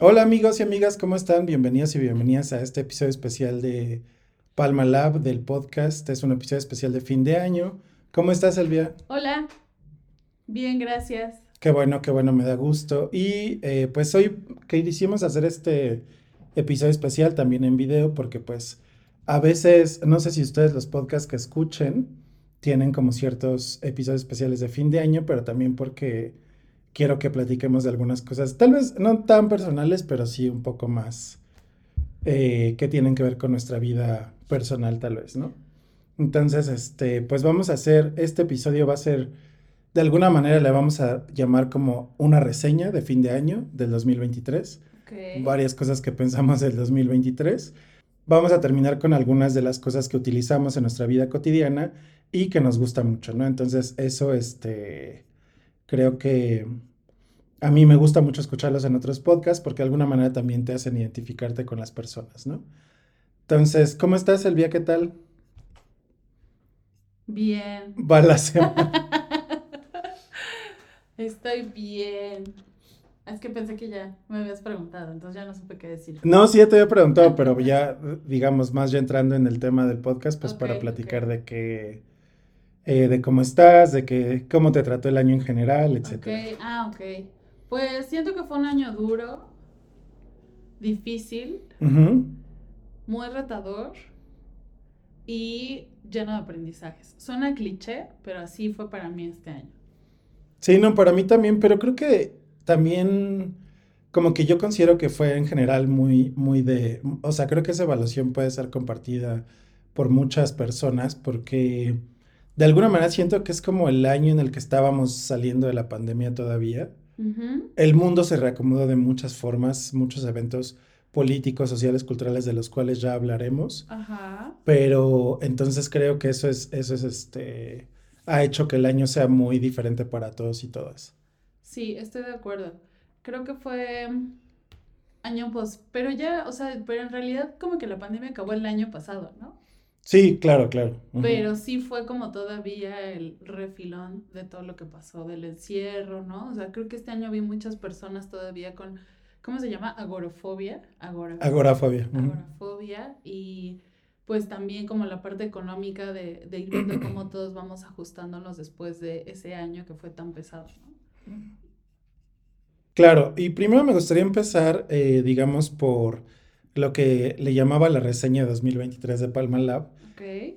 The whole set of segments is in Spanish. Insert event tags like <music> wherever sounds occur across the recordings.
Hola amigos y amigas, ¿cómo están? Bienvenidos y bienvenidas a este episodio especial de Palma Lab del podcast. Es un episodio especial de fin de año. ¿Cómo estás, Elvia? Hola, bien, gracias. Qué bueno, qué bueno, me da gusto. Y eh, pues hoy quisimos hacer este episodio especial también en video porque pues a veces, no sé si ustedes los podcasts que escuchen tienen como ciertos episodios especiales de fin de año, pero también porque quiero que platiquemos de algunas cosas, tal vez no tan personales, pero sí un poco más eh, que tienen que ver con nuestra vida personal, tal vez, ¿no? Entonces, este, pues vamos a hacer, este episodio va a ser, de alguna manera le vamos a llamar como una reseña de fin de año del 2023. Okay. Varias cosas que pensamos del 2023. Vamos a terminar con algunas de las cosas que utilizamos en nuestra vida cotidiana y que nos gusta mucho, ¿no? Entonces, eso, este, creo que a mí me gusta mucho escucharlos en otros podcasts porque de alguna manera también te hacen identificarte con las personas, ¿no? Entonces, ¿cómo estás, Elvia? ¿Qué tal? Bien. Va la <laughs> Estoy bien. Es que pensé que ya me habías preguntado, entonces ya no supe qué decir. No, sí, ya te había preguntado, pero <laughs> ya, digamos, más ya entrando en el tema del podcast, pues para platicar de qué, eh, de cómo estás, de que, cómo te trató el año en general, etc. Ok, ah, ok. Pues siento que fue un año duro, difícil, muy retador y lleno de aprendizajes. Suena cliché, pero así fue para mí este año. Sí, no, para mí también, pero creo que también como que yo considero que fue en general muy, muy de, o sea, creo que esa evaluación puede ser compartida por muchas personas porque de alguna manera siento que es como el año en el que estábamos saliendo de la pandemia todavía el mundo se reacomodó de muchas formas, muchos eventos políticos, sociales, culturales, de los cuales ya hablaremos. Ajá. Pero entonces creo que eso es, eso es este, ha hecho que el año sea muy diferente para todos y todas. Sí, estoy de acuerdo. Creo que fue año pues, pero ya, o sea, pero en realidad como que la pandemia acabó el año pasado, ¿no? Sí, claro, claro. Pero sí fue como todavía el refilón de todo lo que pasó del encierro, ¿no? O sea, creo que este año vi muchas personas todavía con, ¿cómo se llama? Agorofobia. Agorafobia. Agorafobia. Agorafobia. Y pues también como la parte económica de, de ir viendo cómo <clears throat> todos vamos ajustándonos después de ese año que fue tan pesado, ¿no? Claro, y primero me gustaría empezar, eh, digamos, por lo que le llamaba la reseña 2023 de Palma Lab,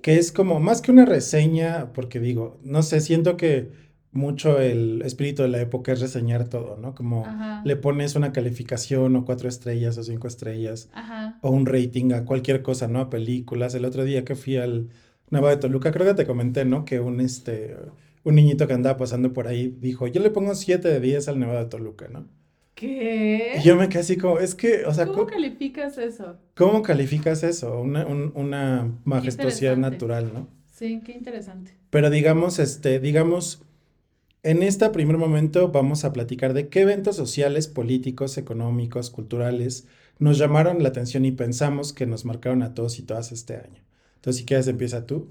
que es como más que una reseña, porque digo, no sé, siento que mucho el espíritu de la época es reseñar todo, ¿no? Como le pones una calificación o cuatro estrellas o cinco estrellas o un rating a cualquier cosa, ¿no? A películas. El otro día que fui al Nueva de Toluca, creo que te comenté, ¿no? Que un, este, un niñito que andaba pasando por ahí dijo, yo le pongo 7 de 10 al Nueva de Toluca, ¿no? ¿Qué? Y yo me quedé así como, es que, o sea... ¿Cómo, calificas eso? ¿Cómo calificas eso? Una, una majestuosidad natural, ¿no? Sí, qué interesante. Pero digamos, este, digamos, en este primer momento vamos a platicar de qué eventos sociales, políticos, económicos, culturales nos llamaron la atención y pensamos que nos marcaron a todos y todas este año. Entonces, si quieres, empieza tú.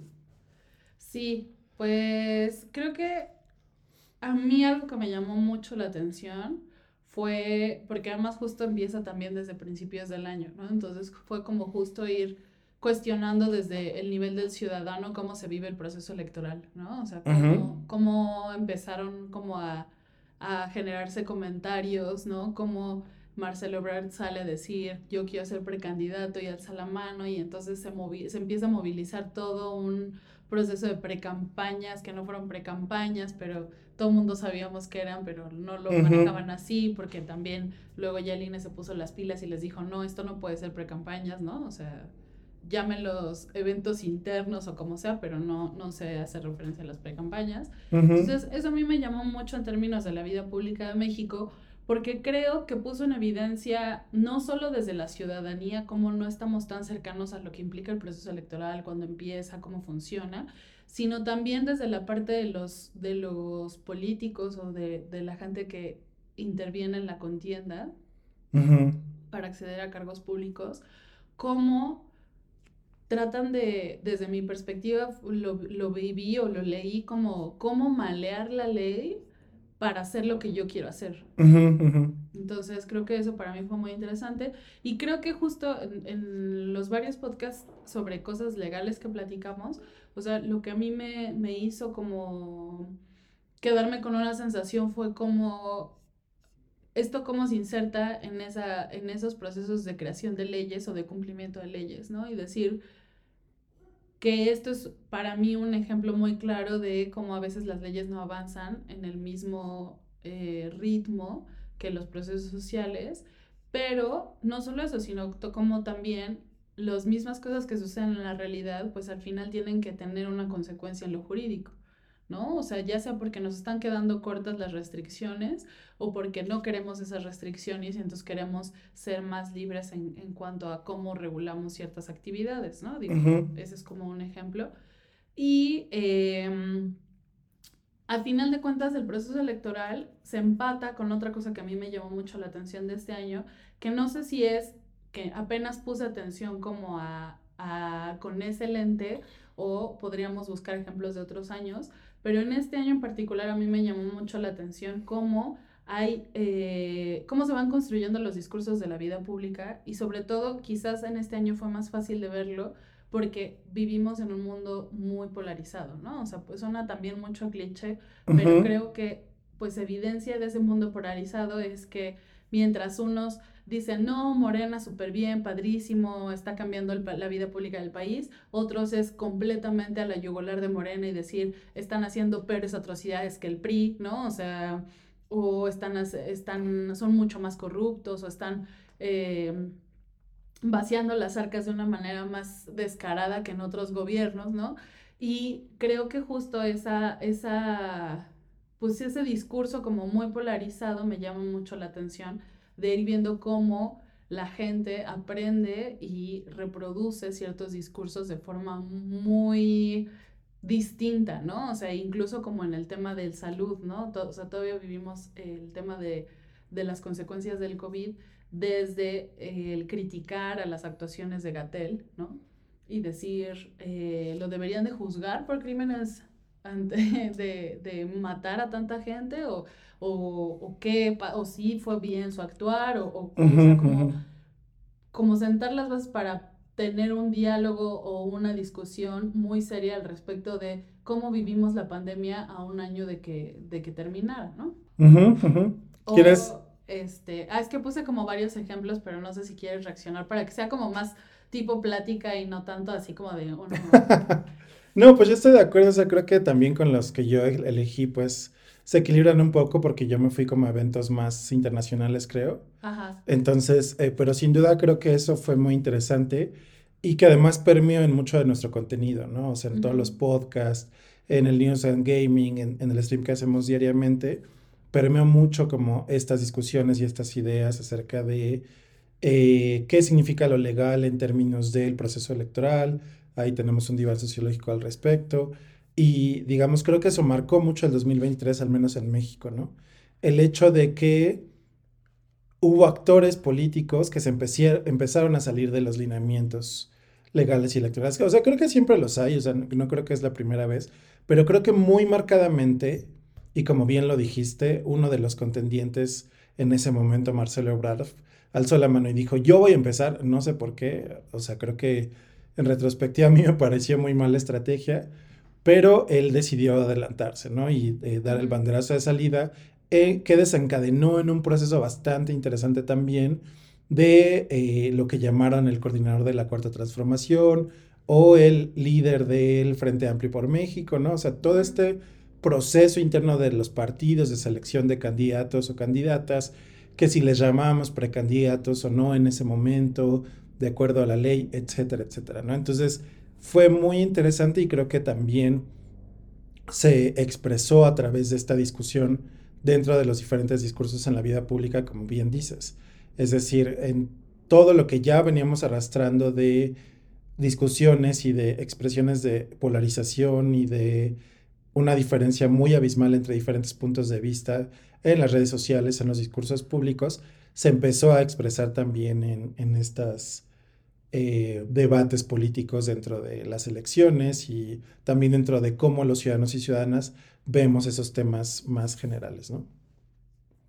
Sí, pues creo que a mí algo que me llamó mucho la atención fue, porque además justo empieza también desde principios del año, ¿no? Entonces fue como justo ir cuestionando desde el nivel del ciudadano cómo se vive el proceso electoral, ¿no? O sea, cómo, cómo empezaron como a, a, generarse comentarios, ¿no? Como Marcelo Ebrard sale a decir, yo quiero ser precandidato y alza la mano y entonces se, se empieza a movilizar todo un proceso de precampañas, que no fueron precampañas, pero todo el mundo sabíamos que eran, pero no lo manejaban así, porque también luego ya el INE se puso las pilas y les dijo, no, esto no puede ser precampañas, ¿no? O sea, llámenlos eventos internos o como sea, pero no, no se hace referencia a las precampañas. Entonces, eso a mí me llamó mucho en términos de la vida pública de México, porque creo que puso en evidencia no solo desde la ciudadanía cómo no estamos tan cercanos a lo que implica el proceso electoral, cuando empieza, cómo funciona, sino también desde la parte de los, de los políticos o de, la gente que interviene en la contienda para acceder a cargos públicos, cómo tratan de, desde mi perspectiva, lo, lo viví o lo leí como cómo malear la ley para hacer lo que yo quiero hacer. Entonces creo que eso para mí fue muy interesante y creo que justo en, los varios podcasts sobre cosas legales que platicamos, o sea, lo que a mí me, me hizo como quedarme con una sensación fue como esto cómo se inserta en, esa, en esos procesos de creación de leyes o de cumplimiento de leyes, ¿no? Y decir que esto es para mí un ejemplo muy claro de cómo a veces las leyes no avanzan en el mismo eh, ritmo que los procesos sociales, pero no solo eso, sino como también las mismas cosas que suceden en la realidad, pues al final tienen que tener una consecuencia en lo jurídico. ¿No? O sea, ya sea porque nos están quedando cortas las restricciones o porque no queremos esas restricciones y entonces queremos ser más libres en, cuanto a cómo regulamos ciertas actividades, ¿no? Ese es como un ejemplo. Y eh, al final de cuentas, el proceso electoral se empata con otra cosa que a mí me llamó mucho la atención de este año, que no sé si es que apenas puse atención como a, a con ese lente o podríamos buscar ejemplos de otros años, pero en este año en particular a mí me llamó mucho la atención cómo hay, eh, cómo se van construyendo los discursos de la vida pública y sobre todo quizás en este año fue más fácil de verlo porque vivimos en un mundo muy polarizado, ¿no? O sea, pues suena también mucho cliché, pero creo que pues evidencia de ese mundo polarizado es que mientras unos dicen, no, Morena, súper bien, padrísimo, está cambiando la vida pública del país. Otros es completamente a la yugular de Morena y decir, están haciendo peores atrocidades que el PRI, ¿no? O sea, o están, están son mucho más corruptos o están eh, vaciando las arcas de una manera más descarada que en otros gobiernos, ¿no? Y creo que justo esa, esa, pues ese discurso como muy polarizado me llama mucho la atención de ir viendo cómo la gente aprende y reproduce ciertos discursos de forma muy distinta, ¿no? O sea, incluso como en el tema del salud, ¿no? o sea, todavía vivimos el tema de, las consecuencias del COVID desde el criticar a las actuaciones de Gatel, ¿no? Y decir, eh, lo deberían de juzgar por crímenes <laughs> de, de matar a tanta gente o o, o qué, o si fue bien su actuar, o, o, como, como sentar las bases para tener un diálogo o una discusión muy seria al respecto de cómo vivimos la pandemia a un año de que, de que terminara, ¿no? ¿Quieres? este, ah, es que puse como varios ejemplos, pero no sé si quieres reaccionar para que sea como más tipo plática y no tanto así como de no, <laughs> pues yo estoy de acuerdo, o sea, creo que también con los que yo elegí, pues se equilibran un poco porque yo me fui como a eventos más internacionales, creo. Ajá. Entonces, eh, pero sin duda creo que eso fue muy interesante y que además permeó en mucho de nuestro contenido, ¿no? O sea, en todos los podcasts, en el News and Gaming, en, el stream que hacemos diariamente, permeó mucho como estas discusiones y estas ideas acerca de eh, qué significa lo legal en términos del proceso electoral. Ahí tenemos un debate sociológico al respecto. Y digamos, creo que eso marcó mucho el 2023, al menos en México, ¿no? El hecho de que hubo actores políticos que se empezaron a salir de los lineamientos legales y electorales. O sea, creo que siempre los hay, o sea, no creo que es la primera vez, pero creo que muy marcadamente, y como bien lo dijiste, uno de los contendientes en ese momento, Marcelo Ebrard, alzó la mano y dijo, yo voy a empezar, no sé por qué, o sea, creo que en retrospectiva a mí me pareció muy mala estrategia, pero él decidió adelantarse, ¿no? Y eh, dar el banderazo de salida, eh, que desencadenó en un proceso bastante interesante también de eh, lo que llamaron el coordinador de la Cuarta Transformación o el líder del Frente Amplio por México, ¿no? O sea, todo este proceso interno de los partidos de selección de candidatos o candidatas, que si les llamamos precandidatos o no en ese momento, de acuerdo a la ley, etcétera, etcétera, ¿no? Entonces, fue muy interesante y creo que también se expresó a través de esta discusión dentro de los diferentes discursos en la vida pública, como bien dices. Es decir, en todo lo que ya veníamos arrastrando de discusiones y de expresiones de polarización y de una diferencia muy abismal entre diferentes puntos de vista en las redes sociales, en los discursos públicos, se empezó a expresar también en, en estas eh, debates políticos dentro de las elecciones y también dentro de cómo los ciudadanos y ciudadanas vemos esos temas más generales, ¿no?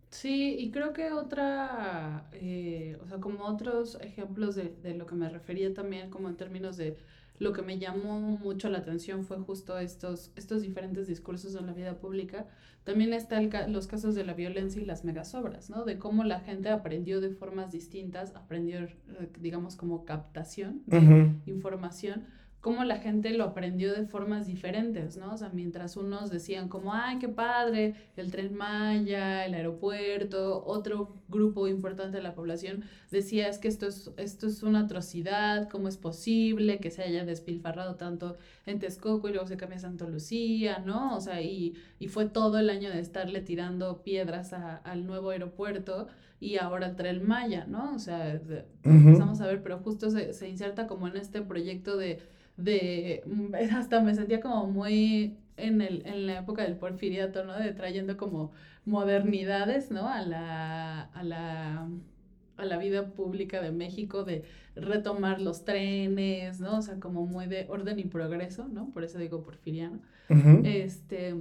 Sí, y creo que otra, eh, o sea, como otros ejemplos de, de lo que me refería también, como en términos de lo que me llamó mucho la atención fue justo estos, estos diferentes discursos en la vida pública. También están los casos de la violencia y las megasobras, ¿no? De cómo la gente aprendió de formas distintas, aprendió, eh, digamos, como captación de información cómo la gente lo aprendió de formas diferentes, ¿no? O sea, mientras unos decían como, ay, qué padre, el tren Maya, el aeropuerto, otro grupo importante de la población decía, es que esto es, esto es una atrocidad, ¿cómo es posible que se haya despilfarrado tanto en Texcoco y luego se cambia a Santa Lucía, ¿no? O sea, y, y fue todo el año de estarle tirando piedras al nuevo aeropuerto y ahora el tren Maya, ¿no? O sea, empezamos a ver, pero justo se, se inserta como en este proyecto de de, mm, <laughs> hasta me sentía como muy en, el, en la época del porfiriato, ¿no? De trayendo como modernidades, ¿no? A la, a la, a la vida pública de México, de retomar los trenes, ¿no? O sea, como muy de orden y progreso, ¿no? Por eso digo porfiriano. Este...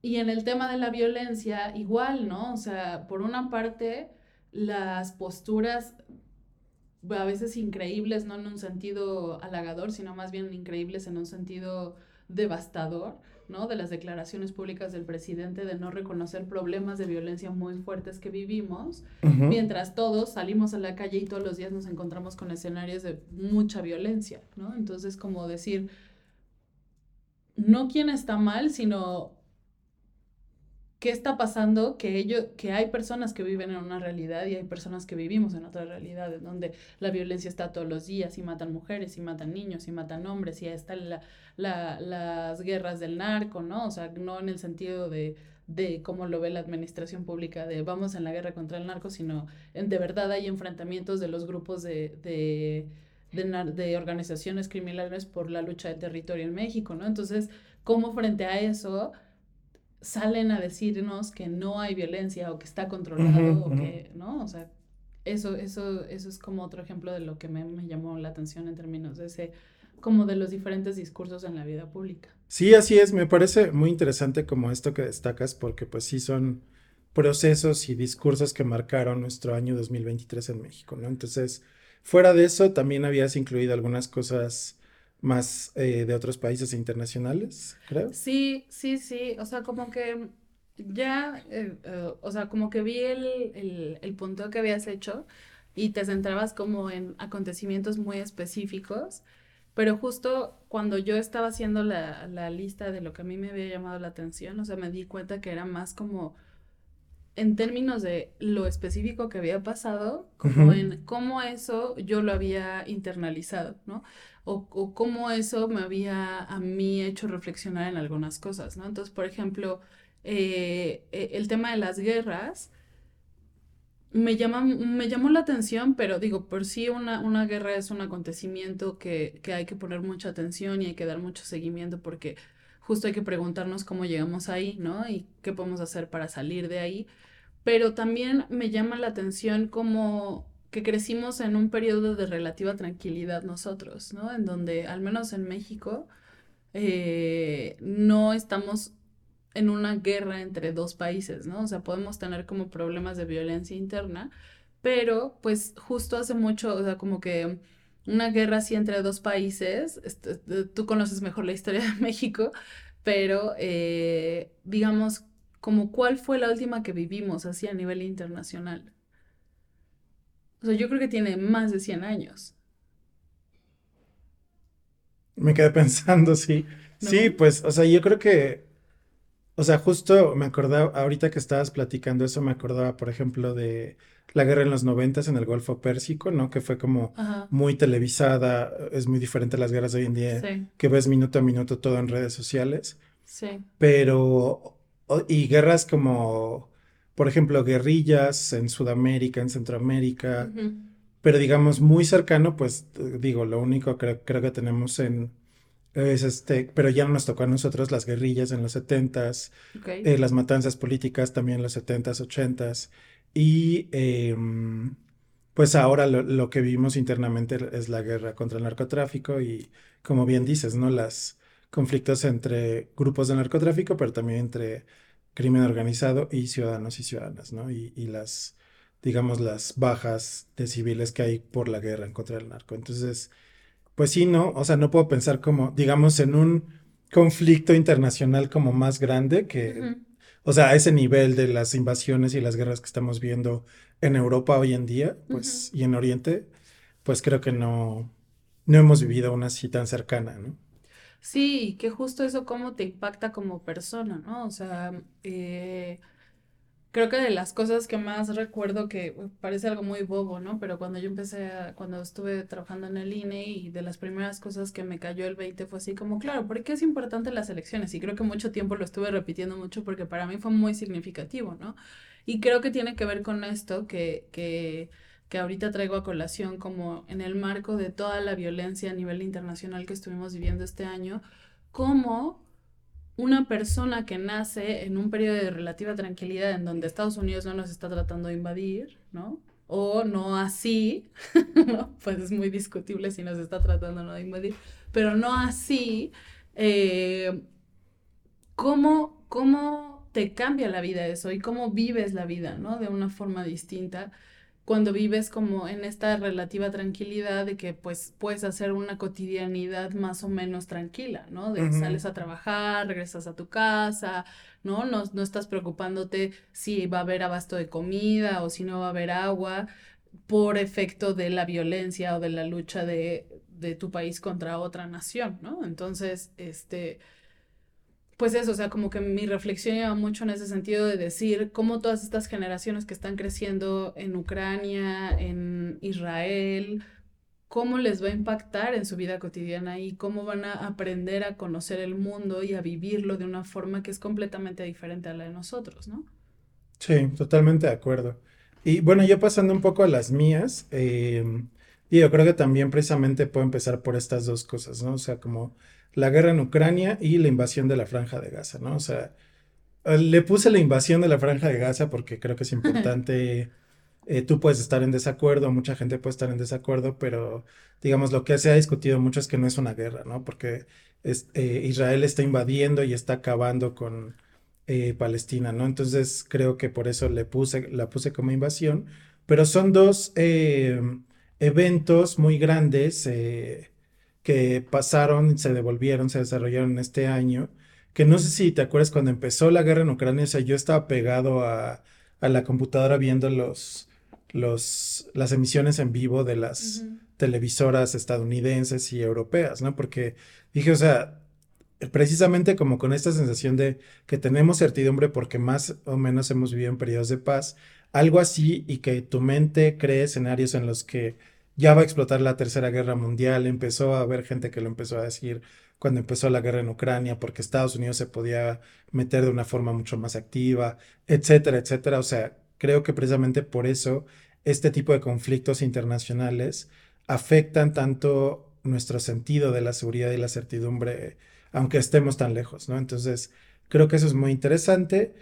Y en el tema de la violencia, igual, ¿no? O sea, por una parte, las posturas a veces increíbles, no en un sentido halagador, sino más bien increíbles en un sentido devastador, ¿no? De las declaraciones públicas del presidente de no reconocer problemas de violencia muy fuertes que vivimos, mientras todos salimos a la calle y todos los días nos encontramos con escenarios de mucha violencia, ¿no? Entonces, como decir, no quién está mal, sino qué está pasando, que, ellos, que hay personas que viven en una realidad y hay personas que vivimos en otra realidad, en donde la violencia está todos los días y matan mujeres y matan niños y matan hombres y están la, la, las guerras del narco, ¿no? O sea, no en el sentido de, de cómo lo ve la administración pública de vamos en la guerra contra el narco, sino en, de verdad hay enfrentamientos de los grupos de, de, de, de organizaciones criminales por la lucha de territorio en México, ¿no? Entonces, ¿cómo frente a eso salen a decirnos que no hay violencia o que está controlado o que, ¿no? O sea, eso, eso, eso es como otro ejemplo de lo que me, me, llamó la atención en términos de ese, como de los diferentes discursos en la vida pública. Sí, así es, me parece muy interesante como esto que destacas porque pues sí son procesos y discursos que marcaron nuestro año 2023 en México, ¿no? Entonces, fuera de eso, también habías incluido algunas cosas más eh, de otros países internacionales, creo. Sí, sí, sí, o sea, como que ya, eh, eh, o sea, como que vi el, el, el, punto que habías hecho y te centrabas como en acontecimientos muy específicos, pero justo cuando yo estaba haciendo la, la lista de lo que a mí me había llamado la atención, o sea, me di cuenta que era más como en términos de lo específico que había pasado, como en cómo eso yo lo había internalizado, ¿no? O, o, cómo eso me había a mí hecho reflexionar en algunas cosas, ¿no? Entonces, por ejemplo, eh, e, el tema de las guerras me, llama, me llamó la atención, pero digo, por sí una, una guerra es un acontecimiento que, que hay que poner mucha atención y hay que dar mucho seguimiento porque justo hay que preguntarnos cómo llegamos ahí, ¿no? Y qué podemos hacer para salir de ahí pero también me llama la atención como que crecimos en un periodo de relativa tranquilidad nosotros, ¿no? En donde, al menos en México, eh, no estamos en una guerra entre dos países, ¿no? O sea, podemos tener como problemas de violencia interna, pero pues justo hace mucho, o sea, como que una guerra así entre dos países, este, tú conoces mejor la historia de <laughs> México, pero eh, digamos como cuál fue la última que vivimos así a nivel internacional. O sea, yo creo que tiene más de 100 años. Me quedé pensando, sí. Sí, pues, o sea, yo creo que, o sea, justo me acordaba, ahorita que estabas platicando eso, me acordaba, por ejemplo, de la guerra en los noventas en el Golfo Pérsico, ¿no? Que fue como muy televisada, es muy diferente a las guerras de hoy en día, que ves minuto a minuto todo en redes sociales. Sí. Pero y guerras como, por ejemplo, guerrillas en Sudamérica, en Centroamérica, pero digamos muy cercano, pues digo, lo único que creo que tenemos en, es este, pero ya no nos tocó a nosotros las guerrillas en los setentas, eh, las matanzas políticas también en los setentas, ochentas, y em, pues ahora lo, lo, que vivimos internamente es la guerra contra el narcotráfico y como bien dices, ¿no? Las conflictos entre grupos de narcotráfico, pero también entre crimen organizado y ciudadanos y ciudadanas, ¿no? Y, y las, digamos, las bajas de civiles que hay por la guerra en contra del narco. Entonces, pues sí, no, o sea, no puedo pensar como, digamos, en un conflicto internacional como más grande que, o sea, a ese nivel de las invasiones y las guerras que estamos viendo en Europa hoy en día, pues, y en Oriente, pues creo que no, no hemos vivido una así tan cercana, ¿no? Sí, que justo eso cómo te impacta como persona, ¿no? O sea, eh, creo que de las cosas que más recuerdo que parece algo muy bobo, ¿no? Pero cuando yo empecé, cuando estuve trabajando en el INE y de las primeras cosas que me cayó el 20 fue así como, claro, ¿por qué es importante las elecciones? Y creo que mucho tiempo lo estuve repitiendo mucho porque para mí fue muy significativo, ¿no? Y creo que tiene que ver con esto que, que que ahorita traigo a colación como en el marco de toda la violencia a nivel internacional que estuvimos viviendo este año, como una persona que nace en un periodo de relativa tranquilidad en donde Estados Unidos no nos está tratando de invadir, ¿no? O no así. <laughs> Pues es muy discutible si nos está tratando no de invadir, pero no así, eh, ¿cómo, ¿cómo te cambia la vida eso y cómo vives la vida, ¿no? De una forma distinta cuando vives como en esta relativa tranquilidad de que pues puedes hacer una cotidianidad más o menos tranquila, ¿no? De sales a trabajar, regresas a tu casa, ¿no? ¿no? No estás preocupándote si va a haber abasto de comida o si no va a haber agua por efecto de la violencia o de la lucha de, de tu país contra otra nación, ¿no? Entonces, este pues eso, o sea, como que mi reflexión lleva mucho en ese sentido de decir cómo todas estas generaciones que están creciendo en Ucrania, en Israel, cómo les va a impactar en su vida cotidiana y cómo van a aprender a conocer el mundo y a vivirlo de una forma que es completamente diferente a la de nosotros, ¿no? Sí, totalmente de acuerdo. Y bueno, ya pasando un poco a las mías, eh, yo creo que también precisamente puedo empezar por estas dos cosas, ¿no? O sea, como la guerra en Ucrania y la invasión de la franja de Gaza, ¿no? O sea, eh, le puse la invasión de la franja de Gaza porque creo que es importante. Eh, tú puedes estar en desacuerdo, mucha gente puede estar en desacuerdo, pero digamos lo que se ha discutido mucho es que no es una guerra, ¿no? Porque es, eh, Israel está invadiendo y está acabando con Palestina, ¿no? Entonces creo que por eso le puse, la puse como invasión, pero son dos eventos muy grandes que pasaron, se devolvieron, se desarrollaron este año, que no sé si te acuerdas cuando empezó la guerra en Ucrania, o sea, yo estaba pegado a, la computadora viendo los, los, las emisiones en vivo de las televisoras estadounidenses y europeas, ¿no? Porque dije, o sea, precisamente como con esta sensación de que tenemos certidumbre porque más o menos hemos vivido en periodos de paz, algo así y que tu mente cree escenarios en los que ya va a explotar la Tercera Guerra Mundial, empezó a haber gente que lo empezó a decir cuando empezó la guerra en Ucrania, porque Estados Unidos se podía meter de una forma mucho más activa, etcétera, etcétera. O sea, creo que precisamente por eso este tipo de conflictos internacionales afectan tanto nuestro sentido de la seguridad y la certidumbre, aunque estemos tan lejos, ¿no? Entonces, creo que eso es muy interesante.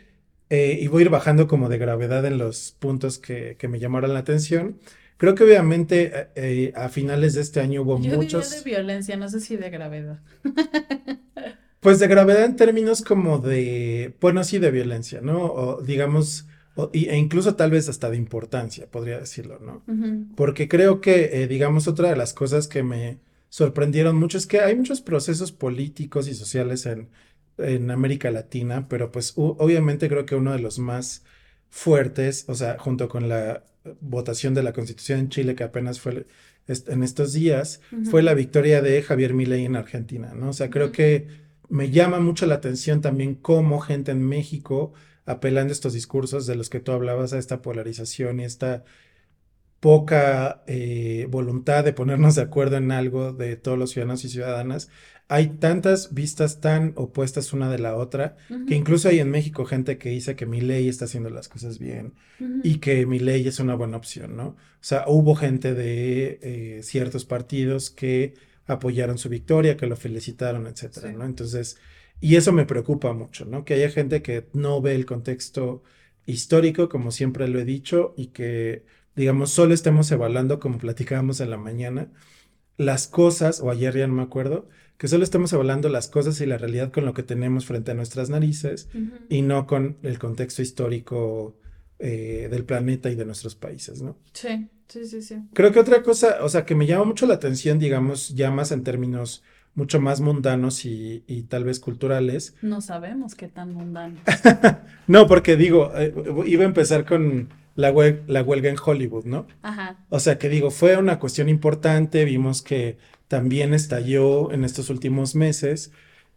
Eh, y voy a ir bajando como de gravedad en los puntos que, que me llamaron la atención. Creo que obviamente eh, eh, a finales de este año hubo Yo muchos... Diría de violencia, no sé si de gravedad. <laughs> pues de gravedad en términos como de, bueno, sí de violencia, ¿no? O digamos, e incluso tal vez hasta de importancia, podría decirlo, ¿no? Porque creo que, eh, digamos, otra de las cosas que me sorprendieron mucho es que hay muchos procesos políticos y sociales en, en América Latina, pero pues obviamente creo que uno de los más fuertes, o sea, junto con la votación de la Constitución en Chile, que apenas fue en estos días, fue la victoria de Javier Milei en Argentina, ¿no? O sea, creo que me llama mucho la atención también cómo gente en México apelando a estos discursos de los que tú hablabas, a esta polarización y esta poca eh, voluntad de ponernos de acuerdo en algo de todos los ciudadanos y ciudadanas, hay tantas vistas tan opuestas una de la otra, que incluso hay en México gente que dice que mi ley está haciendo las cosas bien y que mi ley es una buena opción, ¿no? O sea, hubo gente de eh, ciertos partidos que apoyaron su victoria, que lo felicitaron, etcétera, ¿no? Entonces, y eso me preocupa mucho, ¿no? Que haya gente que no ve el contexto histórico, como siempre lo he dicho, y que, digamos, solo estemos evaluando, como platicábamos en la mañana, las cosas, o ayer ya no me acuerdo, que solo estamos hablando las cosas y la realidad con lo que tenemos frente a nuestras narices y no con el contexto histórico eh, del planeta y de nuestros países, ¿no? Sí, sí, sí, sí. Creo que otra cosa, o sea, que me llama mucho la atención, digamos, ya más en términos mucho más mundanos y, tal vez culturales. No sabemos qué tan mundanos. <laughs> no, porque digo, eh, iba a empezar con la, la huelga en Hollywood, ¿no? Ajá. O sea, que digo, fue una cuestión importante, vimos que también estalló en estos últimos meses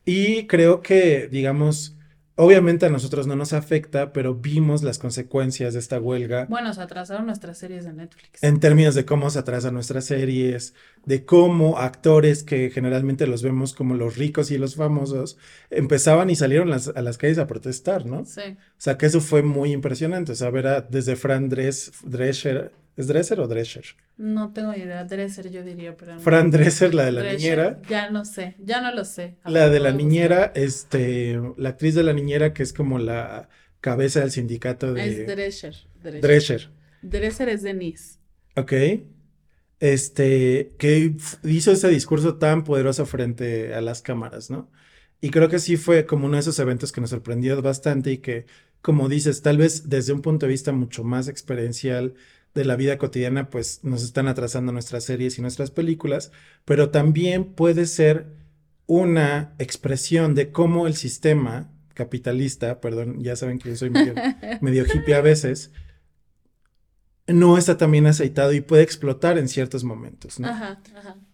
y creo que, digamos, Obviamente a nosotros no nos afecta, pero vimos las consecuencias de esta huelga. Bueno, se atrasaron nuestras series de Netflix. En términos de cómo se atrasan nuestras series, de cómo actores que generalmente los vemos como los ricos y los famosos, empezaban y salieron a las calles a protestar, ¿no? Sí. O sea que eso fue muy impresionante. O sea, ver desde Fran Drescher, ¿es Dresser o Drescher? No tengo idea, Dresser yo diría, pero... Fran Dresser, la de la niñera. Ya no sé, ya no lo sé. La de la niñera, este, la actriz de la niñera que es como la cabeza del sindicato de... Es Drescher. Drescher. Dresser, es Denise. Ok. Este, que hizo ese discurso tan poderoso frente a las cámaras, ¿no? Y creo que sí fue como uno de esos eventos que nos sorprendió bastante y que, como dices, tal vez desde un punto de vista mucho más experiencial, de la vida cotidiana, pues nos están atrasando nuestras series y nuestras películas, pero también puede ser una expresión de cómo el sistema capitalista, perdón, ya saben que yo soy medio, <laughs> hippie a veces, no está también aceitado y puede explotar en ciertos momentos.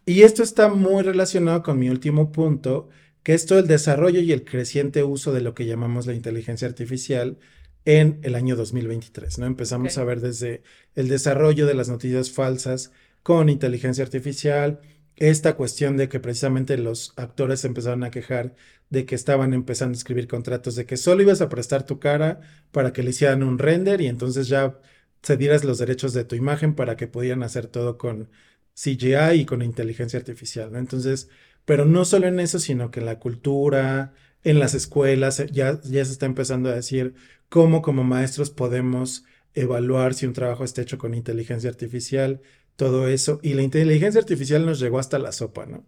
Y esto está muy relacionado con mi último punto, que es todo el desarrollo y el creciente uso de lo que llamamos la inteligencia artificial en el año 2023, ¿no? Empezamos a ver desde el desarrollo de las noticias falsas con inteligencia artificial, esta cuestión de que precisamente los actores empezaron a quejar de que estaban empezando a escribir contratos de que solo ibas a prestar tu cara para que le hicieran un render y entonces ya cedieras los derechos de tu imagen para que pudieran hacer todo con CGI y con inteligencia artificial, ¿no? Entonces, pero no solo en eso, sino que en la cultura, en las escuelas, ya, ya se está empezando a decir, cómo como maestros podemos evaluar si un trabajo está hecho con inteligencia artificial, todo eso. Y la inteligencia artificial nos llegó hasta la sopa, ¿no?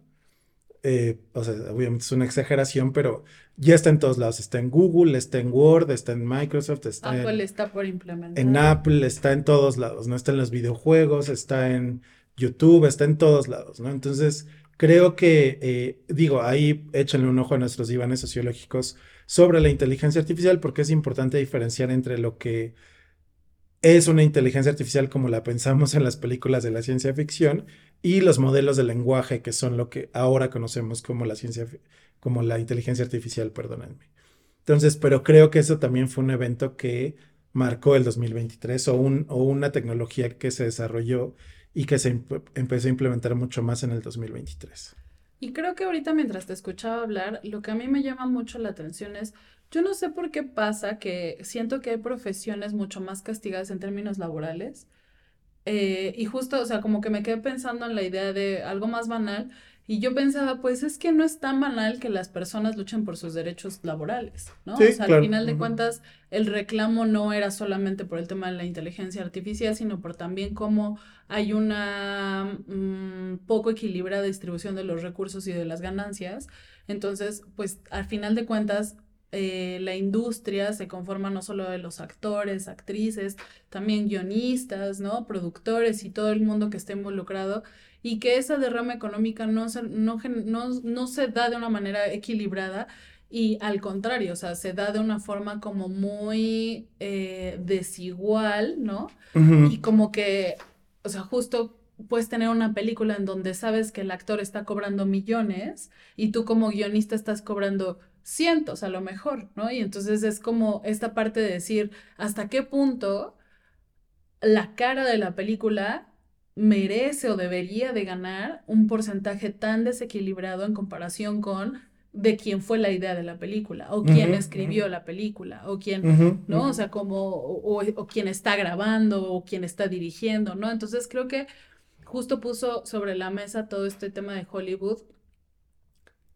Eh, o sea, obviamente es una exageración, pero ya está en todos lados. Está en Google, está en Word, está en Microsoft, está Apple en, está por implementar. En Apple, está en todos lados, ¿no? Está en los videojuegos, está en YouTube, está en todos lados, ¿no? Entonces, creo que, eh, digo, ahí échenle un ojo a nuestros divanes sociológicos sobre la inteligencia artificial porque es importante diferenciar entre lo que es una inteligencia artificial como la pensamos en las películas de la ciencia ficción y los modelos de lenguaje que son lo que ahora conocemos como la ciencia como la inteligencia artificial, perdónenme. Entonces, pero creo que eso también fue un evento que marcó el 2023 o, un, o una tecnología que se desarrolló y que se empezó a implementar mucho más en el 2023. Y creo que ahorita mientras te escuchaba hablar, lo que a mí me llama mucho la atención es, yo no sé por qué pasa que siento que hay profesiones mucho más castigadas en términos laborales. Eh, y justo, o sea, como que me quedé pensando en la idea de algo más banal, y yo pensaba, pues es que no es tan banal que las personas luchen por sus derechos laborales, ¿no? o sea, al final de cuentas, el reclamo no era solamente por el tema de la inteligencia artificial, sino por también cómo hay una mm, poco equilibrada distribución de los recursos y de las ganancias. Entonces, pues al final de cuentas, eh, la industria se conforma no solo de los actores, actrices, también guionistas, ¿no? Productores y todo el mundo que esté involucrado y que esa derrama económica no se, no, no, se da de una manera equilibrada y al contrario, o sea, se da de una forma como muy eh, desigual, ¿no? Y como que, o sea, justo puedes tener una película en donde sabes que el actor está cobrando millones y tú como guionista estás cobrando cientos a lo mejor, ¿no? Y entonces es como esta parte de decir hasta qué punto la cara de la película merece o debería de ganar un porcentaje tan desequilibrado en comparación con de quién fue la idea de la película, o quién escribió la película, o quién, ¿no? O sea, como, o, o, quién está grabando, o quién está dirigiendo, ¿no? Entonces creo que justo puso sobre la mesa todo este tema de Hollywood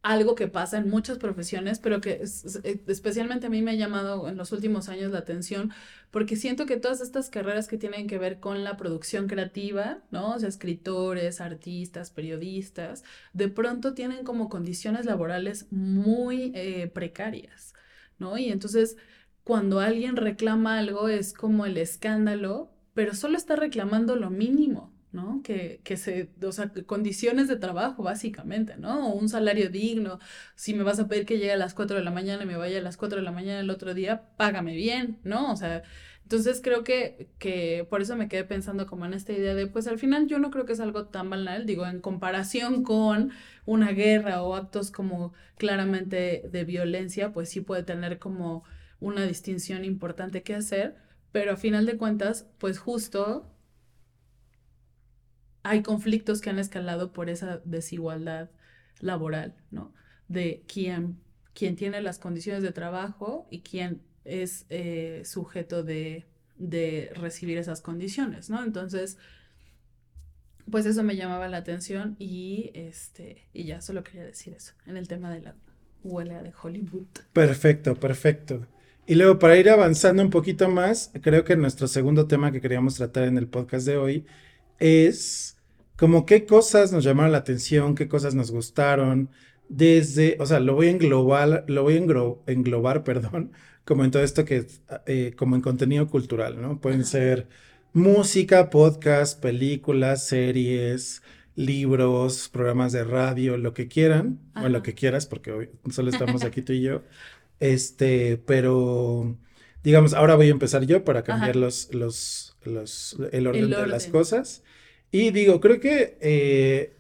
algo que pasa en muchas profesiones, pero que eh, especialmente a mí me ha llamado en los últimos años la atención, porque siento que todas estas carreras que tienen que ver con la producción creativa, ¿no? O sea, escritores, artistas, periodistas, de pronto tienen como condiciones laborales muy eh, precarias, ¿no? Y entonces, cuando alguien reclama algo es como el escándalo, pero solo está reclamando lo mínimo. ¿No? Que, que se, o sea, condiciones de trabajo, básicamente, ¿no? Un salario digno. Si me vas a pedir que llegue a las 4 de la mañana y me vaya a las 4 de la mañana el otro día, págame bien, ¿no? O sea, entonces creo que, que por eso me quedé pensando como en esta idea de, pues al final yo no creo que es algo tan banal, digo, en comparación con una guerra o actos como claramente de violencia, pues sí puede tener como una distinción importante que hacer, pero a final de cuentas, pues justo hay conflictos que han escalado por esa desigualdad laboral, ¿no? De quién, quién tiene las condiciones de trabajo y quién es eh, sujeto de, de, recibir esas condiciones, ¿no? Entonces, pues eso me llamaba la atención y, este, y ya solo quería decir eso en el tema de la huelga de Hollywood. Perfecto, perfecto. Y luego, para ir avanzando un poquito más, creo que nuestro segundo tema que queríamos tratar en el podcast de hoy es como qué cosas nos llamaron la atención, qué cosas nos gustaron, desde, o sea, lo voy a englobar, lo voy a englobar, <laughs> perdón, como en todo esto que, eh, como en contenido cultural, ¿no? Pueden ser música, podcast, películas, series, libros, programas de radio, lo que quieran, o lo que quieras, porque hoy solo estamos <laughs> aquí tú y yo. Este, pero digamos, ahora voy a empezar yo para cambiar los, los, los, el orden de las cosas. Y digo, creo que eh,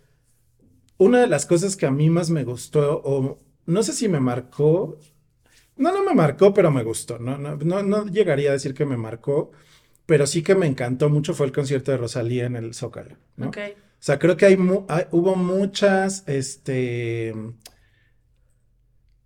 una de las cosas que a mí más me gustó, o no sé si me marcó, no, no me marcó, pero me gustó, no, no, no, llegaría a decir que me marcó, pero sí que me encantó mucho fue el concierto de Rosalía en el Zócalo, ¿no? O sea, creo que hay, hay hubo muchas, este,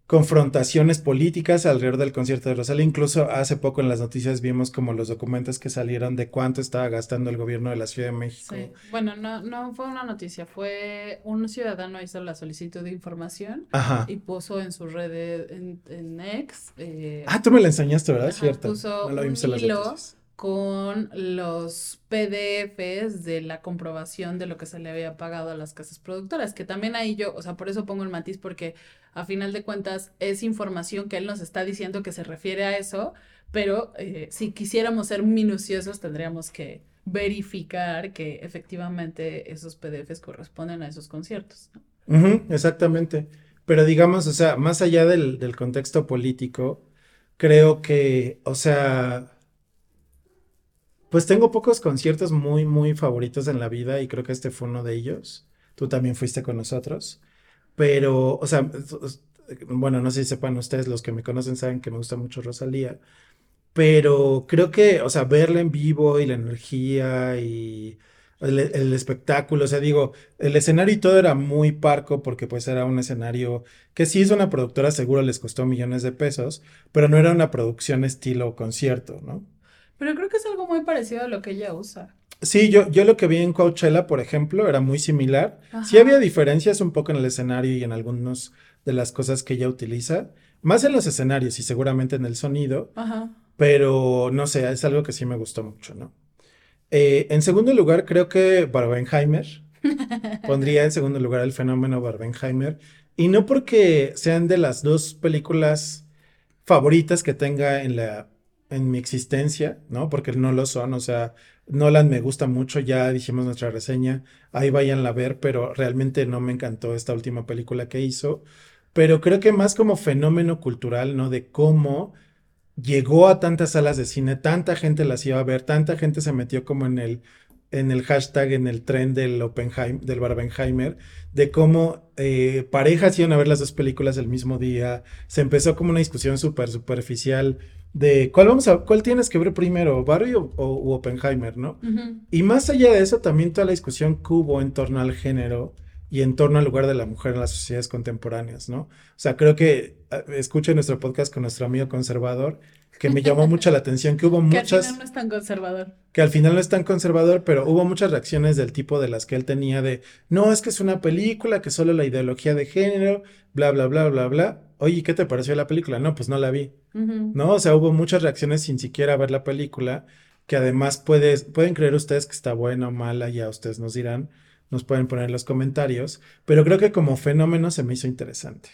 confrontaciones políticas alrededor del concierto de Rosalía. Incluso hace poco en las noticias vimos como los documentos que salieron de cuánto estaba gastando el gobierno de la Ciudad de México. Sí. Bueno, no, no fue una noticia, fue un ciudadano hizo la solicitud de información y puso en su red en, en X. Eh, ah, tú me la enseñaste, ¿verdad? Cierto. Puso un hilo con los PDFs de la comprobación de lo que se le había pagado a las casas productoras, que también ahí yo, o sea, por eso pongo el matiz, porque a final de cuentas es información que él nos está diciendo que se refiere a eso, pero eh, si quisiéramos ser minuciosos tendríamos que verificar que efectivamente esos PDFs corresponden a esos conciertos. exactamente. Pero digamos, o sea, más allá del, del contexto político, creo que, o sea, pues tengo pocos conciertos muy, muy favoritos en la vida y creo que este fue uno de ellos. Tú también fuiste con nosotros. Pero, o sea, bueno, no sé si sepan ustedes, los que me conocen saben que me gusta mucho Rosalía. Pero creo que, o sea, verla en vivo y la energía y el, espectáculo, o sea, digo, el escenario y todo era muy parco porque pues era un escenario que sí es una productora, seguro les costó millones de pesos, pero no era una producción estilo concierto, ¿no? Pero creo que es algo muy parecido a lo que ella usa. Sí, yo, yo lo que vi en Coachella, por ejemplo, era muy similar. Sí había diferencias un poco en el escenario y en algunas de las cosas que ella utiliza. Más en los escenarios y seguramente en el sonido. Ajá. Pero no sé, es algo que sí me gustó mucho, ¿no? Eh, en segundo lugar, creo que Barbenheimer. <laughs> Pondría en segundo lugar el fenómeno Barbenheimer. Y no porque sean de las dos películas favoritas que tenga en la en mi existencia, ¿no? Porque no lo son, o sea, Nolan me gusta mucho, ya dijimos nuestra reseña, ahí vayan a ver, pero realmente no me encantó esta última película que hizo, pero creo que más como fenómeno cultural, ¿no? De cómo llegó a tantas salas de cine, tanta gente las iba a ver, tanta gente se metió como en el en el hashtag, en el tren del Oppenheim, del Barbenheimer, de cómo eh, parejas iban a ver las dos películas el mismo día. Se empezó como una discusión súper superficial de cuál vamos a, cuál tienes que ver primero, Barbie o, Oppenheimer, ¿no? Y más allá de eso, también toda la discusión que hubo en torno al género y en torno al lugar de la mujer en las sociedades contemporáneas, ¿no? O sea, creo que escuchen nuestro podcast con nuestro amigo conservador que me llamó mucho la atención, que hubo <laughs> Que al muchas, final no es tan conservador. que al final no es tan conservador, pero hubo muchas reacciones del tipo de las que él tenía de, no, es que es una película, que solo la ideología de género, bla, bla, bla, bla, bla. Oye, ¿qué te pareció la película? No, pues no la vi. ¿no? O sea, hubo muchas reacciones sin siquiera ver la película, que además puedes, pueden creer ustedes que está buena o mala, ya ustedes nos dirán, nos pueden poner en los comentarios, pero creo que como fenómeno se me hizo interesante.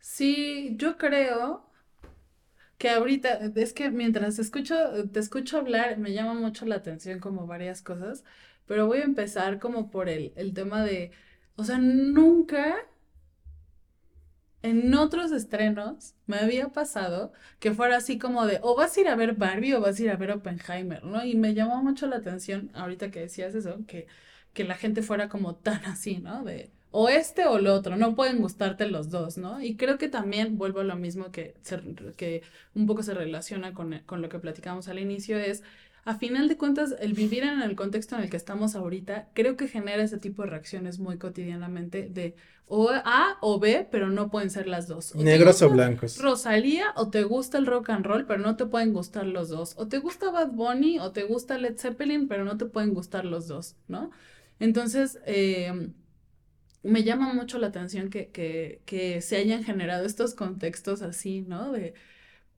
Sí, yo creo que ahorita, es que mientras escucho, te escucho hablar, me llama mucho la atención como varias cosas, pero voy a empezar como por el, el tema de, o sea, nunca en otros estrenos me había pasado que fuera así como de, o vas a ir a ver Barbie o vas a ir a ver Oppenheimer, ¿no? Y me llamó mucho la atención, ahorita que decías eso, que, que la gente fuera como tan así, ¿no? De, o este o lo otro, no pueden gustarte los dos, ¿no? Y creo que también vuelvo a lo mismo que, que un poco se relaciona con, con lo que platicamos al inicio, es, a final de cuentas, el vivir en el contexto en el que estamos ahorita, creo que genera ese tipo de reacciones muy cotidianamente de o A o B, pero no pueden ser las dos. O Negros o blancos. Rosalía o te gusta el rock and roll, pero no te pueden gustar los dos. O te gusta Bad Bunny o te gusta Led Zeppelin, pero no te pueden gustar los dos, ¿no? Entonces, eh, me llama mucho la atención que, que, que se hayan generado estos contextos así, ¿no? De,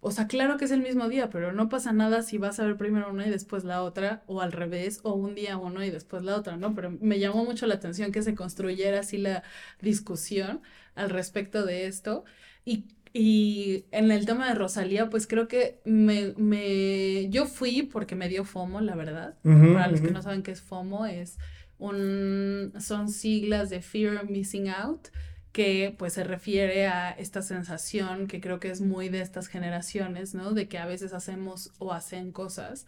o sea, claro que es el mismo día, pero no pasa nada si vas a ver primero una y después la otra, o al revés, o un día uno y después la otra, ¿no? Pero me llamó mucho la atención que se construyera así la discusión al respecto de esto. Y, y en el tema de Rosalía, pues creo que me, me, yo fui porque me dio FOMO, la verdad. Para los que no saben qué es FOMO, es un, son siglas de Fear of Missing Out, que pues se refiere a esta sensación que creo que es muy de estas generaciones, ¿no? De que a veces hacemos o hacen cosas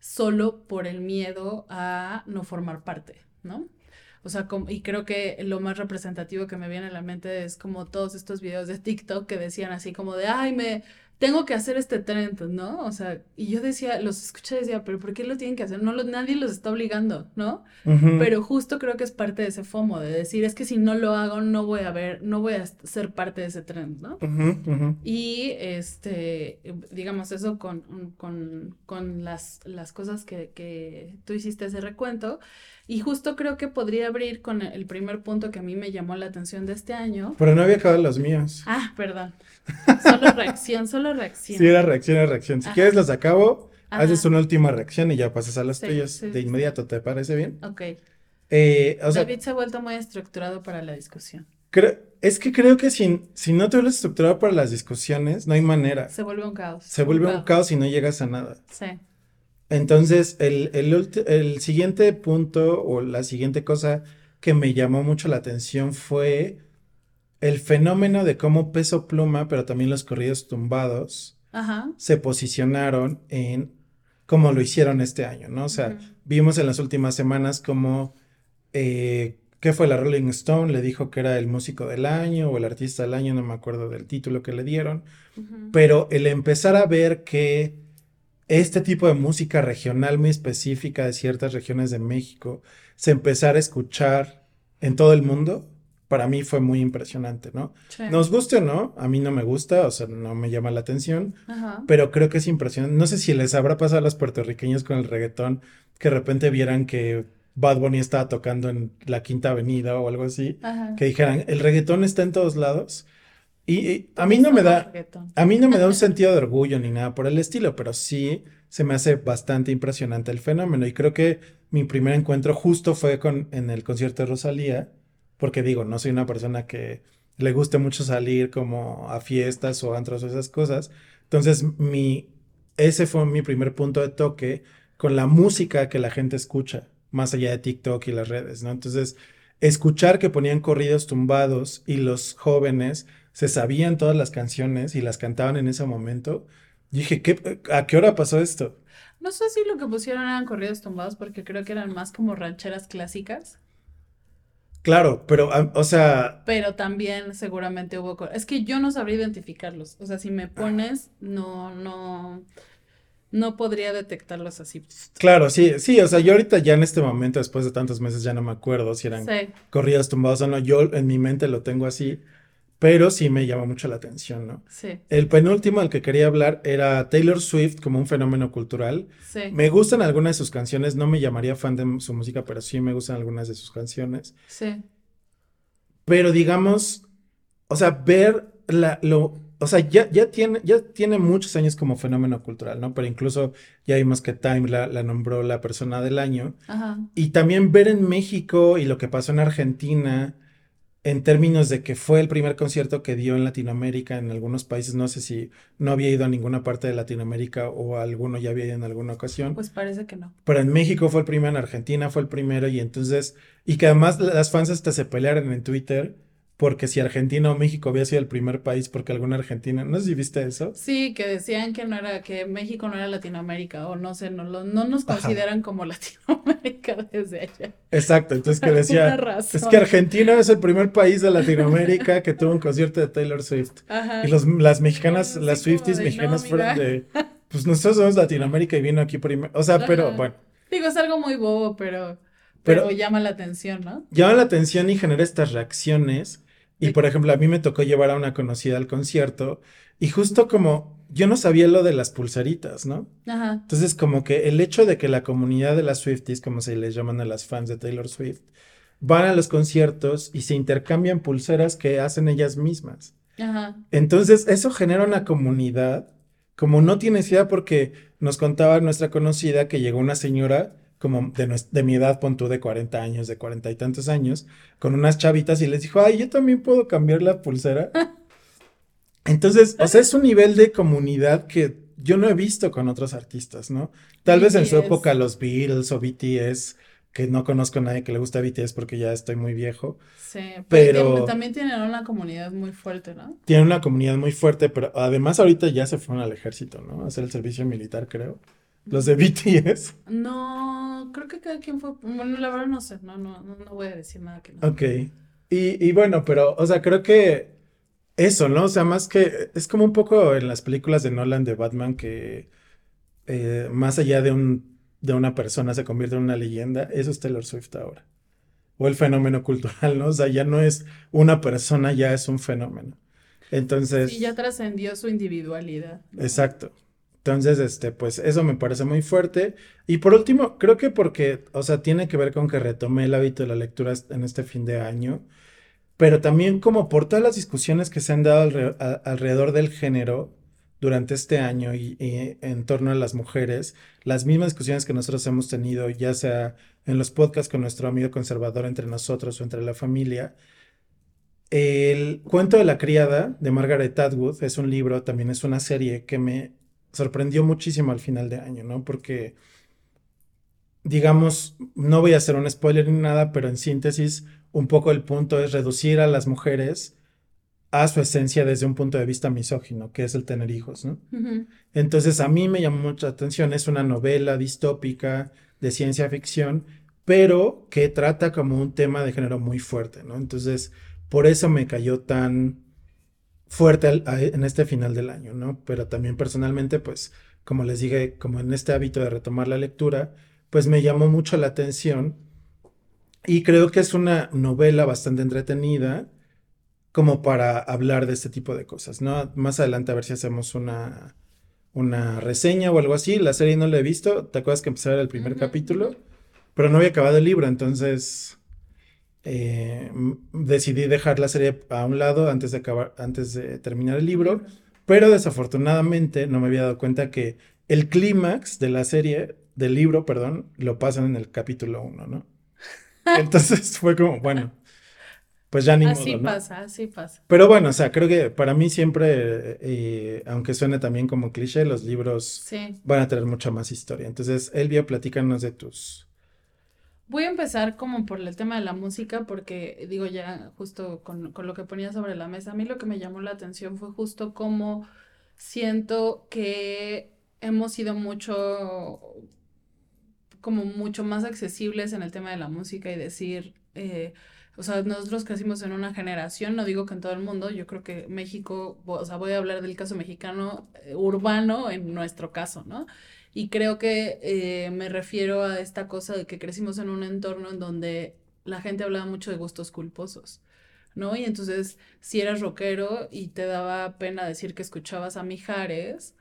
solo por el miedo a no formar parte, ¿no? O sea, como- y creo que lo más representativo que me viene a la mente es como todos estos videos de TikTok que decían así como de, ay, me tengo que hacer este trend, ¿no? O sea, y yo decía, los escuché y decía, pero ¿por qué lo tienen que hacer? No lo, nadie los está obligando, ¿no? Pero justo creo que es parte de ese FOMO, de decir, es que si no lo hago, no voy a ver, no voy a ser parte de ese trend, ¿no? Y este, digamos eso con, con, con las, las cosas que, que tú hiciste ese recuento. Y justo creo que podría abrir con el primer punto que a mí me llamó la atención de este año. Pero no había acabado los míos. Ah, perdón. Solo reacción, solo reacción. Sí, era reacción, era reacción. Si Ajá. quieres los acabo, Ajá. haces una última reacción y ya pasas a Sí, tuyos sí, de inmediato, ¿te parece bien? Ok. Eh, o sea, David se ha vuelto muy estructurado para la discusión. creo- es que creo que si, si no te vuelves estructurado para las discusiones, no hay manera. Se vuelve un caos. Se vuelve un caos y no llegas a nada. Sí. Entonces, el, el, siguiente punto o la siguiente cosa que me llamó mucho la atención fue el fenómeno de cómo Peso Pluma, pero también los corridos tumbados, Ajá. se posicionaron en cómo lo hicieron este año, ¿no? O sea, vimos en las últimas semanas cómo, eh, ¿qué fue la Rolling Stone? Le dijo que era el músico del año o el artista del año, no me acuerdo del título que le dieron, pero el empezar a ver que este tipo de música regional muy específica de ciertas regiones de México se empezara a escuchar en todo el mundo, para mí fue muy impresionante, ¿no? Sí. Nos guste o no, a mí no me gusta, o sea, no me llama la atención, Ajá. pero creo que es impresionante. No sé si les habrá pasado a los puertorriqueños con el reggaetón que de repente vieran que Bad Bunny estaba tocando en la Quinta Avenida o algo así, Ajá. que dijeran, el reggaetón está en todos lados. Y, y a mí no me da, a mí no me da un <laughs> sentido de orgullo ni nada por el estilo, pero sí se me hace bastante impresionante el fenómeno. Y creo que mi primer encuentro justo fue con, en el concierto de Rosalía, porque digo, no soy una persona que le guste mucho salir como a fiestas o antros o esas cosas. Entonces, mi, ese fue mi primer punto de toque con la música que la gente escucha, más allá de TikTok y las redes, ¿no? Entonces, escuchar que ponían corridos tumbados y los jóvenes se sabían todas las canciones y las cantaban en ese momento, dije, ¿qué, ¿a qué hora pasó esto? No sé si lo que pusieron eran corridos tumbados porque creo que eran más como rancheras clásicas, Claro, pero, ah, o sea, pero también seguramente hubo... Es que yo no sabría identificarlos. O sea, si me pones, no, no, no podría detectarlos así. claro, sí, sí, o sea, yo ahorita ya en este momento, después de tantos meses, ya no me acuerdo si eran Sí. corridos tumbados o no, yo en mi mente lo tengo así, pero sí me llama mucho la atención, ¿no? Sí. El penúltimo al que quería hablar era Taylor Swift como un fenómeno cultural. Sí. Me gustan algunas de sus canciones, no me llamaría fan de su música, pero sí me gustan algunas de sus canciones. Sí. Pero digamos, o sea, ver la, lo, o sea, ya, ya, tiene, ya tiene muchos años como fenómeno cultural, ¿no? Pero incluso ya vimos que Time la, la nombró la persona del año. Ajá. Y también ver en México y lo que pasó en Argentina, en términos de que fue el primer concierto que dio en Latinoamérica, en algunos países, no sé si no había ido a ninguna parte de Latinoamérica o a alguno ya había ido en alguna ocasión, Pues parece que no. pero en México fue el primero, en Argentina fue el primero y entonces, y que además las fans hasta se pelearon en Twitter porque si Argentina o México había sido el primer país porque alguna argentina, no sé si viste eso. Sí, que decían que no era, que México no era Latinoamérica, o no sé, no, lo- no nos Ajá. consideran como Latinoamérica <laughs> desde allá. Exacto, entonces que <laughs> decía, razón. es que Argentina es el primer país de Latinoamérica que tuvo un concierto de Taylor Swift. Ajá. Y los, las mexicanas, las Swifties de, mexicanas no, fueron de, <laughs> pues nosotros somos Latinoamérica y vino aquí primero. O sea, pero bueno, Digo, es algo muy bobo, pero, Pero- pero llama la atención, ¿no? llama la atención y genera estas reacciones. Y por ejemplo, a mí me tocó llevar a una conocida al concierto y justo como yo no sabía lo de las pulseritas, ¿no? Ajá. Entonces, como que el hecho de que la comunidad de las Swifties, como se les llaman a las fans de Taylor Swift, van a los conciertos y se intercambian pulseras que hacen ellas mismas. Ajá. Entonces, eso genera una comunidad, como no tienes idea, porque nos contaba nuestra conocida que llegó una señora como de, de mi edad, pon tú de 40 años, de 40 y tantos años, con unas chavitas y les dijo, ay, yo también puedo cambiar la pulsera. <laughs> Entonces, o sea, es un nivel de comunidad que yo no he visto con otros artistas, ¿no? Tal vez en su época los Beatles o BTS, que no conozco a nadie que le gusta BTS porque ya estoy muy viejo. Sí, Pero- pero también tienen una comunidad muy fuerte, ¿no? Tienen una comunidad muy fuerte, pero además ahorita ya se fueron al ejército, ¿no? A hacer el servicio militar, creo. Los de BTS. No, creo que cada quien fue, bueno, la verdad no sé, no, no, no, no voy a decir nada que no. Ok. Y, y bueno, pero, o sea, creo que eso, ¿no? O sea, más que es como un poco en las películas de Nolan de Batman que eh, más allá de un de una persona se convierte en una leyenda, eso es Taylor Swift ahora. O el fenómeno cultural, ¿no? O sea, ya no es una persona, ya es un fenómeno. Entonces, Y ya trascendió su individualidad. ¿no? Exacto. Entonces, este, pues eso me parece muy fuerte. Y por último, creo que porque, o sea, tiene que ver con que retomé el hábito de la lectura en este fin de año, pero también como por todas las discusiones que se han dado alrededor del género durante este año y, y en torno a las mujeres, las mismas discusiones que nosotros hemos tenido, ya sea en los podcasts con nuestro amigo conservador entre nosotros o entre la familia. El cuento de la criada de Margaret Atwood es un libro, también es una serie que me sorprendió muchísimo al final de año, ¿no? Porque, digamos, no voy a hacer un spoiler ni nada, pero en síntesis, un poco el punto es reducir a las mujeres a su esencia desde un punto de vista misógino, que es el tener hijos, ¿no? Entonces a mí me llamó mucha atención, es una novela distópica de ciencia ficción, pero que trata como un tema de género muy fuerte, ¿no? Entonces, por eso me cayó tan fuerte al- a- en este final del año, ¿no? Pero también personalmente, pues, como les dije, como en este hábito de retomar la lectura, pues me llamó mucho la atención y creo que es una novela bastante entretenida como para hablar de este tipo de cosas, ¿no? Más adelante a ver si hacemos una, una reseña o algo así. La serie no la he visto, ¿te acuerdas que empecé a ver el primer capítulo? Pero no había acabado el libro, entonces eh, decidí dejar la serie a un lado antes de acabar, antes de terminar el libro. Pero desafortunadamente no me había dado cuenta que el clímax de la serie, del libro, perdón, lo pasan en el capítulo 1, ¿no? <laughs> Entonces fue como, bueno, pues ya ni Así modo, ¿no? pasa, así pasa. Pero bueno, o sea, creo que para mí siempre, eh, aunque suene también como cliché, los libros Sí. van a tener mucha más historia. Entonces, Elvia, platícanos de tus... Voy a empezar como por el tema de la música, porque digo ya justo con, con lo que ponía sobre la mesa, a mí lo que me llamó la atención fue justo cómo siento que hemos sido mucho, como mucho más accesibles en el tema de la música y decir, eh, o sea, nosotros crecimos en una generación, no digo que en todo el mundo, yo creo que México, o sea, voy a hablar del caso mexicano eh, urbano en nuestro caso, ¿no? Y creo que eh, me refiero a esta cosa de que crecimos en un entorno en donde la gente hablaba mucho de gustos culposos. ¿no? Y entonces, si eras rockero y te daba pena decir que escuchabas a Mijares,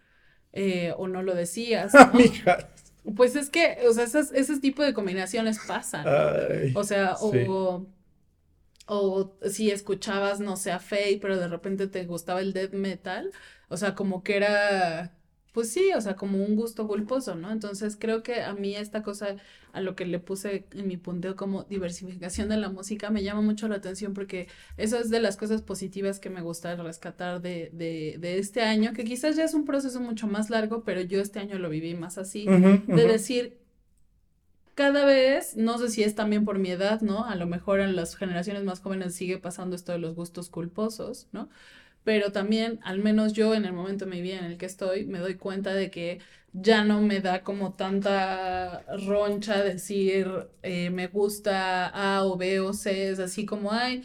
eh, o no lo decías, <laughs> ¿no? Mijares. Pues es que, o sea, esas, ese tipo de combinaciones pasan. Ay, O sea, sí. o, o si escuchabas, no sé, a Faye, pero de repente te gustaba el death metal, o sea, como que era, pues sí, o sea, como un gusto culposo, ¿no? Entonces creo que a mí esta cosa, a lo que le puse en mi punteo como diversificación de la música, me llama mucho la atención porque eso es de las cosas positivas que me gusta rescatar de, de, de este año, que quizás ya es un proceso mucho más largo, pero yo este año lo viví más así de decir, cada vez, no sé si es también por mi edad, ¿no? A lo mejor en las generaciones más jóvenes sigue pasando esto de los gustos culposos, ¿no? Pero también, al menos yo en el momento de mi vida en el que estoy, me doy cuenta de que ya no me da como tanta roncha decir eh, me gusta A o B o C, es así como, ay,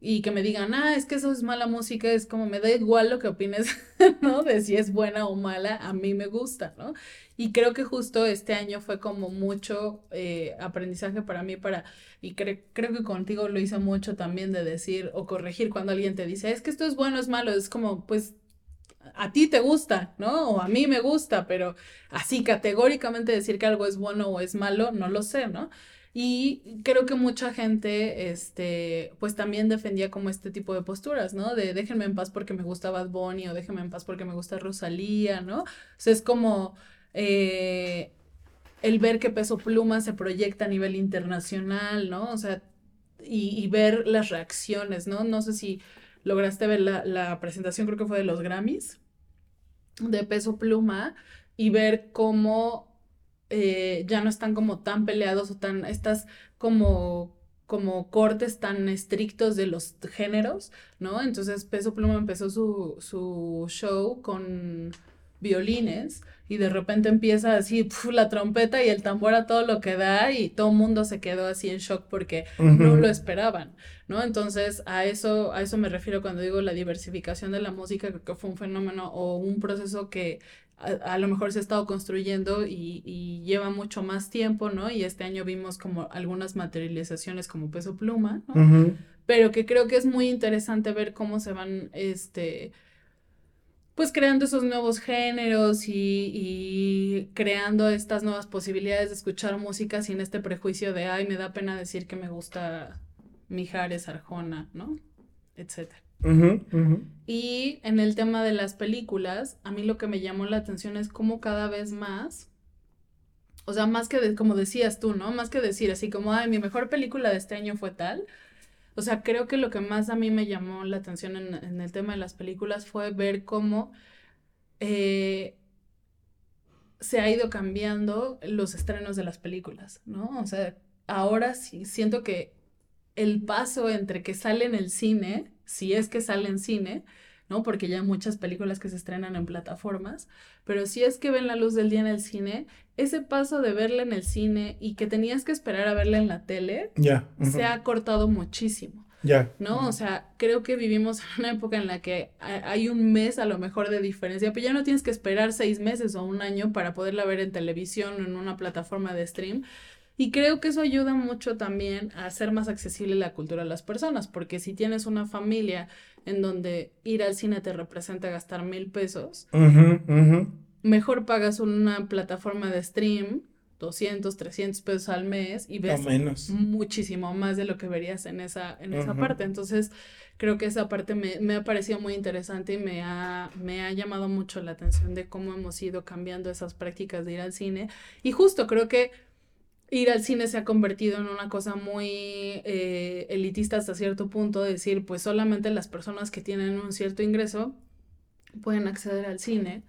y que me digan, ah, es que eso es mala música, es como me da igual lo que opines, <laughs> ¿no? De si es buena o mala, a mí me gusta, ¿no? Y creo que justo este año fue como mucho eh, aprendizaje para mí, para, y cre- creo que contigo lo hice mucho también de decir o corregir cuando alguien te dice, es que esto es bueno, es malo, es como, pues, a ti te gusta, ¿no? O a mí me gusta, pero así categóricamente decir que algo es bueno o es malo, no lo sé, ¿no? Y creo que mucha gente, este, pues también defendía como este tipo de posturas, ¿no? De déjenme en paz porque me gusta Bad Bunny o déjenme en paz porque me gusta Rosalía, ¿no? O sea, es como eh, el ver que Peso Pluma se proyecta a nivel internacional, ¿no? O sea, y, ver las reacciones, ¿no? No sé si lograste ver la, la presentación, creo que fue de los Grammys, de Peso Pluma, y ver cómo eh, ya no están como tan peleados o tan, estas como, como cortes tan estrictos de los géneros, ¿no? Entonces Peso Pluma empezó su, su show con violines y de repente empieza así pf, la trompeta y el tambor a todo lo que da y todo el mundo se quedó así en shock porque no lo esperaban, ¿no? Entonces a eso, a eso me refiero cuando digo la diversificación de la música, creo que fue un fenómeno o un proceso que a, a lo mejor se ha estado construyendo y, y lleva mucho más tiempo, ¿no? Y este año vimos como algunas materializaciones como Peso Pluma, ¿no? Pero que creo que es muy interesante ver cómo se van, este, pues creando esos nuevos géneros y, y creando estas nuevas posibilidades de escuchar música sin este prejuicio de, ay, me da pena decir que me gusta Mijares, Arjona, ¿no? Etcétera. Y en el tema de las películas, a mí lo que me llamó la atención es cómo cada vez más, o sea, más que de- como decías tú, ¿no? Más que decir así como, ay, mi mejor película de este año fue tal. O sea, creo que lo que más a mí me llamó la atención en, el tema de las películas fue ver cómo eh, se ha ido cambiando los estrenos de las películas, ¿no? O sea, ahora sí siento que el paso entre que sale en el cine, si es que sale en cine, ¿no? Porque ya hay muchas películas que se estrenan en plataformas, pero si es que ven la luz del día en el cine, ese paso de verla en el cine y que tenías que esperar a verla en la tele, Ya. ujú. se ha cortado muchísimo. Ya. ¿no? O sea, creo que vivimos en una época en la que ha- hay un mes a lo mejor de diferencia, pero ya no tienes que esperar seis meses o un año para poderla ver en televisión o en una plataforma de stream. Y creo que eso ayuda mucho también a hacer más accesible la cultura a las personas, porque si tienes una familia en donde ir al cine te representa gastar mil pesos, mejor pagas una plataforma de stream, 200, 300 pesos al mes y ves menos. muchísimo más de lo que verías en esa, en esa parte. Entonces, creo que esa parte me, me ha parecido muy interesante y me ha, me ha llamado mucho la atención de cómo hemos ido cambiando esas prácticas de ir al cine. Y justo creo que ir al cine se ha convertido en una cosa muy eh, elitista hasta cierto punto, decir, pues solamente las personas que tienen un cierto ingreso pueden acceder al cine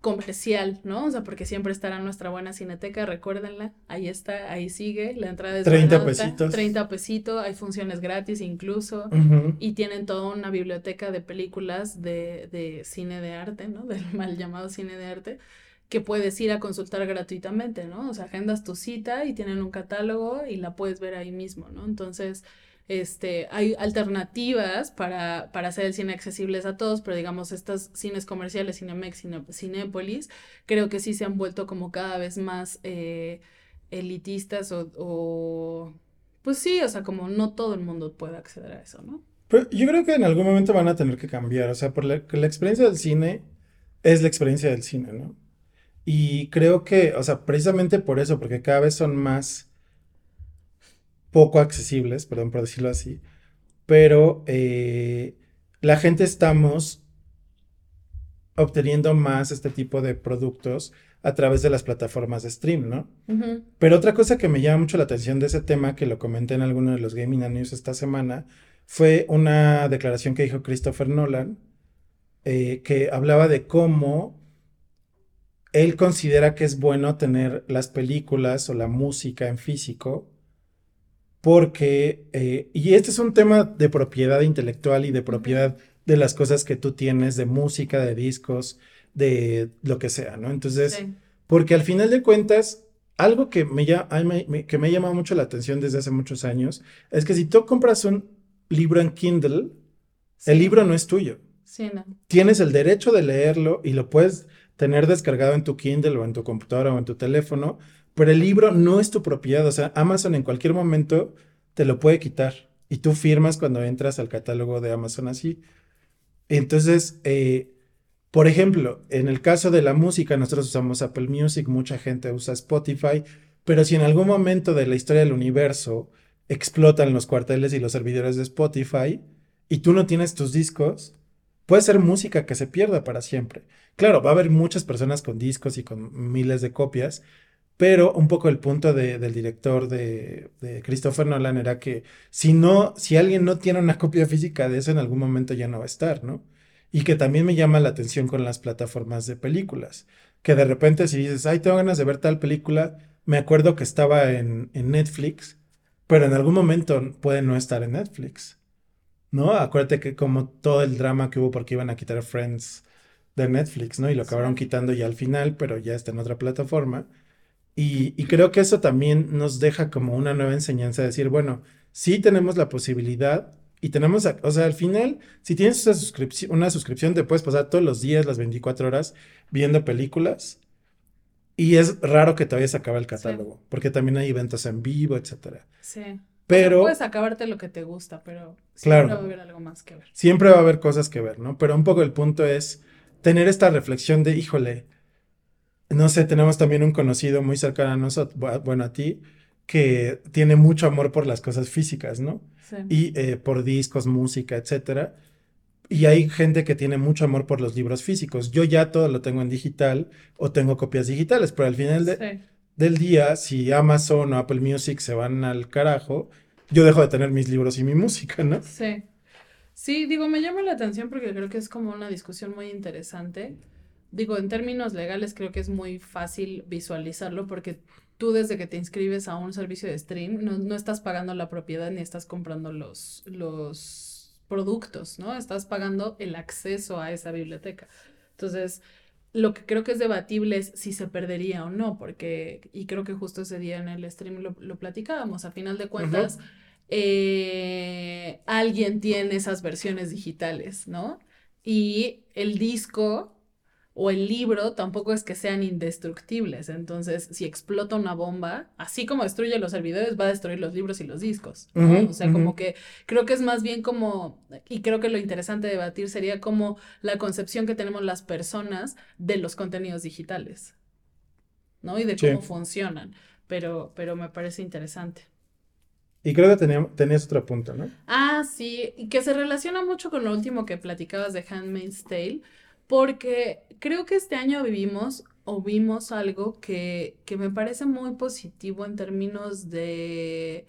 comercial, ¿no? O sea, porque siempre estará nuestra buena cineteca, recuérdenla, ahí está, ahí sigue, la entrada es 30 barata, pesitos. 30 pesitos, hay funciones gratis incluso, y tienen toda una biblioteca de películas de, de cine de arte, ¿no? <laughs> Del mal llamado cine de arte, que puedes ir a consultar gratuitamente, ¿no? O sea, agendas tu cita y tienen un catálogo y la puedes ver ahí mismo, ¿no? Entonces, este, hay alternativas para, para hacer el cine accesibles a todos, pero digamos, estos cines comerciales, Cinemex, Cine, Cinépolis, creo que sí se han vuelto como cada vez más eh, elitistas o, o pues sí, o sea, como no todo el mundo puede acceder a eso, ¿no? Pero yo creo que en algún momento van a tener que cambiar, o sea, por la, la experiencia del cine es la experiencia del cine, ¿no? Y creo que, o sea, precisamente por eso, porque cada vez son más poco accesibles, perdón por decirlo así, pero eh, la gente estamos obteniendo más este tipo de productos a través de las plataformas de stream, ¿no? Pero otra cosa que me llama mucho la atención de ese tema, que lo comenté en alguno de los Gaming News esta semana, fue una declaración que dijo Christopher Nolan, eh, que hablaba de cómo él considera que es bueno tener las películas o la música en físico, porque, eh, y este es un tema de propiedad intelectual y de propiedad de las cosas que tú tienes, de música, de discos, de lo que sea, ¿no? Entonces, porque al final de cuentas, algo que me, que me ha llamado mucho la atención desde hace muchos años, es que si tú compras un libro en Kindle, el libro no es tuyo. Sí, no. Tienes el derecho de leerlo y lo puedes tener descargado en tu Kindle o en tu computadora o en tu teléfono, pero el libro no es tu propiedad, o sea, Amazon en cualquier momento te lo puede quitar y tú firmas cuando entras al catálogo de Amazon así. Entonces, eh, por ejemplo, en el caso de la música, nosotros usamos Apple Music, mucha gente usa Spotify, pero si en algún momento de la historia del universo explotan los cuarteles y los servidores de Spotify y tú no tienes tus discos, puede ser música que se pierda para siempre. Claro, va a haber muchas personas con discos y con miles de copias, pero un poco el punto del director de, Christopher Nolan era que si no, si alguien no tiene una copia física de eso, en algún momento ya no va a estar, ¿no? Y que también me llama la atención con las plataformas de películas, que de repente si dices, ay, tengo ganas de ver tal película, me acuerdo que estaba en Netflix, pero en algún momento puede no estar en Netflix, ¿no? Acuérdate que como todo el drama que hubo porque iban a quitar Friends de Netflix, ¿no? Y lo acabaron quitando ya al final, pero ya está en otra plataforma. Y, creo que eso también nos deja como una nueva enseñanza, de decir, bueno, sí tenemos la posibilidad y tenemos, o sea, al final, si tienes una suscripción, una suscripción, te puedes pasar todos los días, las 24 horas, viendo películas. Y es raro que te vayas a acabar el catálogo, porque también hay eventos en vivo, etcétera. Sí. Pero. puedes acabarte lo que te gusta, pero siempre va a haber algo más que ver. Siempre va a haber cosas que ver, ¿no? Pero un poco el punto es tener esta reflexión de, híjole, no sé, tenemos también un conocido muy cercano a nosotros, bueno, a ti, que tiene mucho amor por las cosas físicas, ¿no? Sí. Y eh, por discos, música, etcétera. Y hay gente que tiene mucho amor por los libros físicos. Yo ya todo lo tengo en digital o tengo copias digitales, pero al final del día, si Amazon o Apple Music se van al carajo, yo dejo de tener mis libros y mi música, ¿no? Sí. Sí, digo, me llama la atención porque creo que es como una discusión muy interesante digo, en términos legales creo que es muy fácil visualizarlo porque tú desde que te inscribes a un servicio de stream no, estás pagando la propiedad ni estás comprando los, los productos, ¿no? Estás pagando el acceso a esa biblioteca. Entonces, lo que creo que es debatible es si se perdería o no, porque, y creo que justo ese día en el stream lo, lo platicábamos, a final de cuentas, eh, alguien tiene esas versiones digitales, ¿no? Y el disco o el libro tampoco es que sean indestructibles. Entonces, si explota una bomba, así como destruye los servidores, va a destruir los libros y los discos. o sea, como que creo que es más bien como, y creo que lo interesante de debatir sería como la concepción que tenemos las personas de los contenidos digitales, ¿no? Y de cómo funcionan. Pero, pero me parece interesante. Y creo que tenías otro punto, ¿no? Ah, sí, y que se relaciona mucho con lo último que platicabas de Handmaid's Tale porque creo que este año vivimos o vimos algo que, que me parece muy positivo en términos de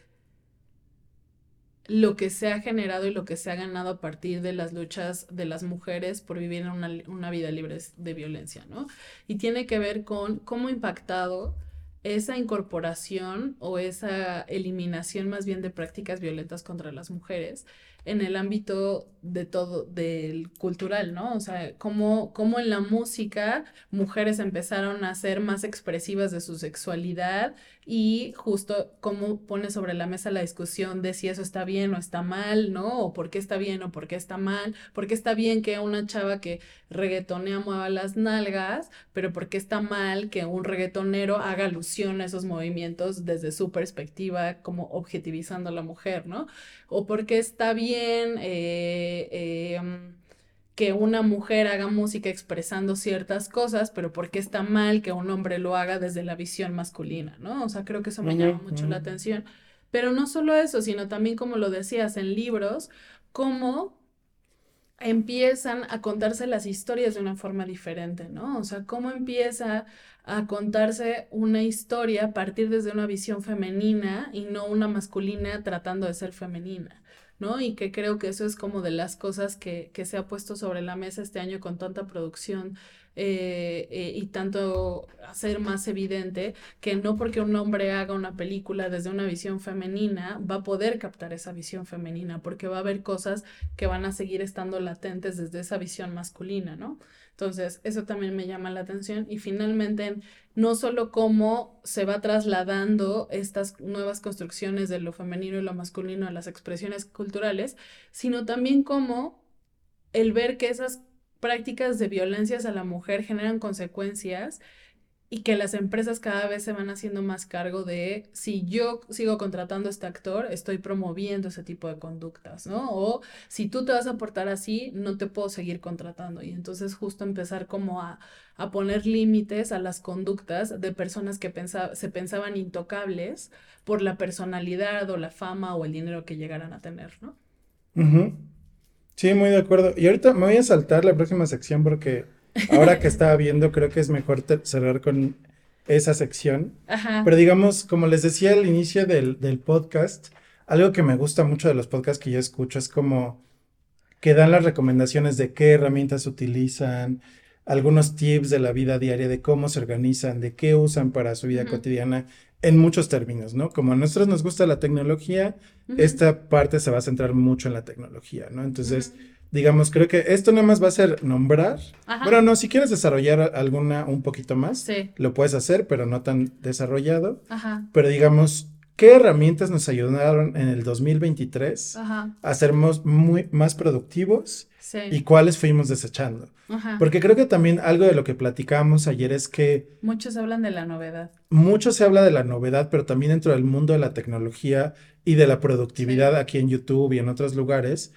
lo que se ha generado y lo que se ha ganado a partir de las luchas de las mujeres por vivir una, una vida libre de violencia, ¿no? Y tiene que ver con cómo ha impactado esa incorporación o esa eliminación más bien de prácticas violentas contra las mujeres en el ámbito de todo, del cultural, ¿no? O sea, cómo, cómo en la música mujeres empezaron a ser más expresivas de su sexualidad, y justo cómo pone sobre la mesa la discusión de si eso está bien o está mal, ¿no? O por qué está bien o por qué está mal, por qué está bien que una chava que reggaetonea mueva las nalgas, pero por qué está mal que un reggaetonero haga alusión a esos movimientos desde su perspectiva, como objetivizando a la mujer, ¿no? O por qué está bien... Eh, eh, que una mujer haga música expresando ciertas cosas, pero por qué está mal que un hombre lo haga desde la visión masculina, ¿no? O sea, creo que eso me llama mucho la atención. Pero no solo eso, sino también como lo decías en libros, cómo empiezan a contarse las historias de una forma diferente, ¿no? O sea, cómo empieza a contarse una historia a partir desde una visión femenina y no una masculina tratando de ser femenina. ¿No? Y que creo que eso es como de las cosas que, se ha puesto sobre la mesa este año con tanta producción eh, eh, y tanto hacer más evidente que no porque un hombre haga una película desde una visión femenina va a poder captar esa visión femenina, porque va a haber cosas que van a seguir estando latentes desde esa visión masculina, ¿no? Entonces, eso también me llama la atención. Y finalmente, no solo cómo se va trasladando estas nuevas construcciones de lo femenino y lo masculino a las expresiones culturales, sino también cómo el ver que esas prácticas de violencias a la mujer generan consecuencias y que las empresas cada vez se van haciendo más cargo de si yo sigo contratando a este actor, estoy promoviendo ese tipo de conductas, ¿no? O si tú te vas a portar así, no te puedo seguir contratando. Y entonces justo empezar como a, poner límites a las conductas de personas que se pensaban intocables por la personalidad o la fama o el dinero que llegaran a tener, ¿no? Sí, muy de acuerdo. Y ahorita me voy a saltar la próxima sección porque Ahora que estaba viendo, creo que es mejor cerrar con esa sección. Pero digamos, como les decía al inicio del, podcast, algo que me gusta mucho de los podcasts que yo escucho es como que dan las recomendaciones de qué herramientas utilizan, algunos tips de la vida diaria, de cómo se organizan, de qué usan para su vida cotidiana, en muchos términos, ¿no? Como a nosotros nos gusta la tecnología, esta parte se va a centrar mucho en la tecnología, ¿no? Entonces digamos, creo que esto nada más va a ser nombrar. Bueno, no, si quieres desarrollar alguna un poquito más, lo puedes hacer, pero no tan desarrollado. Ajá. Pero digamos, ¿qué herramientas nos ayudaron en el 2023 a ser muy, más productivos? Sí. Y cuáles fuimos desechando. Ajá. Porque creo que también algo de lo que platicamos ayer es que... Muchos hablan de la novedad. Mucho se habla de la novedad, pero también dentro del mundo de la tecnología y de la productividad aquí en YouTube y en otros lugares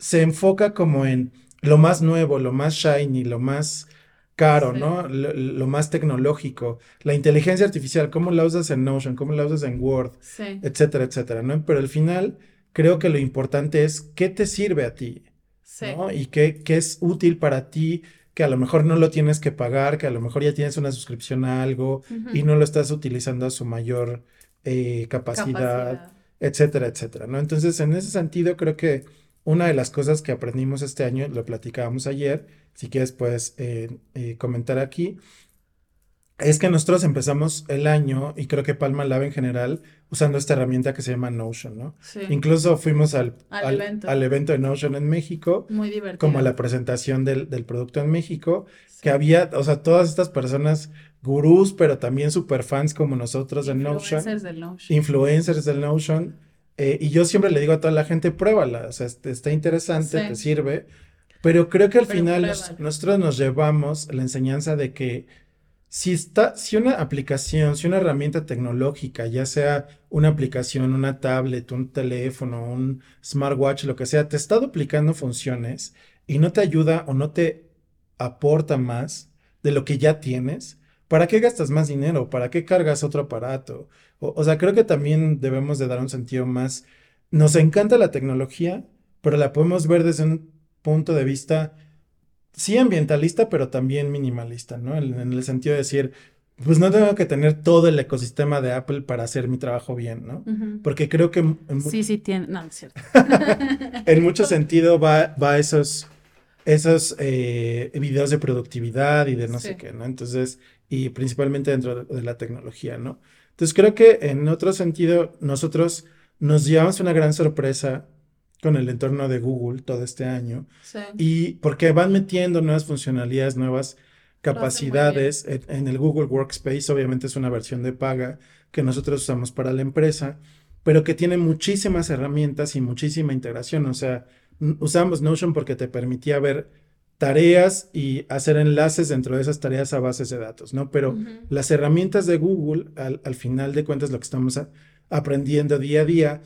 se enfoca como en lo más nuevo, lo más shiny, lo más caro, ¿no? Lo, más tecnológico, la inteligencia artificial, cómo la usas en Notion, cómo la usas en Word, etcétera, etcétera, ¿no? Pero al final creo que lo importante es qué te sirve a ti, ¿no? Y qué, qué es útil para ti, que a lo mejor no lo tienes que pagar, que a lo mejor ya tienes una suscripción a algo y no lo estás utilizando a su mayor eh, capacidad, etcétera, etcétera, ¿no? Entonces, en ese sentido, creo que una de las cosas que aprendimos este año, lo platicábamos ayer, si quieres puedes eh, eh, comentar aquí, es que nosotros empezamos el año, y creo que Palma Lab en general, usando esta herramienta que se llama Notion, ¿no? Sí. Incluso fuimos al, al, evento. de Notion en México. Muy divertido. Como la presentación del, producto en México, que había, o sea, todas estas personas, gurús, pero también super fans como nosotros de Notion. Influencers del Notion. Influencers del Notion eh, y yo siempre le digo a toda la gente, pruébala, o sea, está interesante, te sirve, pero creo que al final nosotros nos llevamos la enseñanza de que si está, si una aplicación, si una herramienta tecnológica, ya sea una aplicación, una tablet, un teléfono, un smartwatch, lo que sea, te está duplicando funciones y no te ayuda o no te aporta más de lo que ya tienes, ¿para qué gastas más dinero? ¿Para qué cargas otro aparato? O, sea, creo que también debemos de dar un sentido más. Nos encanta la tecnología, pero la podemos ver desde un punto de vista, sí ambientalista, pero también minimalista, ¿no? En, el sentido de decir, pues no tengo que tener todo el ecosistema de Apple para hacer mi trabajo bien, ¿no? Porque creo que... sí, sí, tiene... No, es cierto. <laughs> en mucho sentido va, va esos, esos eh, videos de productividad y de no sé qué, ¿no? Entonces, y principalmente dentro de la tecnología, ¿no? Entonces creo que en otro sentido nosotros nos llevamos una gran sorpresa con el entorno de Google todo este año. Sí. Y porque van metiendo nuevas funcionalidades, nuevas capacidades en, el Google Workspace, obviamente es una versión de paga, que nosotros usamos para la empresa, pero que tiene muchísimas herramientas y muchísima integración. O sea, usamos Notion porque te permitía ver tareas y hacer enlaces dentro de esas tareas a bases de datos, ¿no? Pero las herramientas de Google, al, final de cuentas, lo que estamos aprendiendo día a día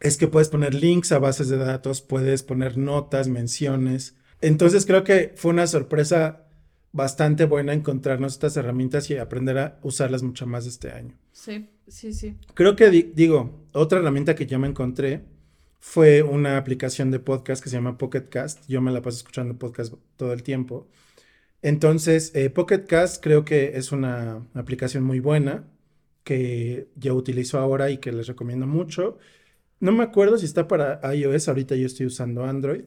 es que puedes poner links a bases de datos, puedes poner notas, menciones. Entonces creo que fue una sorpresa bastante buena encontrarnos estas herramientas y aprender a usarlas mucho más este año. Sí, sí, sí. Creo que digo, otra herramienta que yo me encontré fue una aplicación de podcast que se llama Pocket Cast. Yo me la paso escuchando podcast todo el tiempo. Entonces, eh, Pocket Cast creo que es una aplicación muy buena que yo utilizo ahora y que les recomiendo mucho. No me acuerdo si está para iOS, ahorita yo estoy usando Android.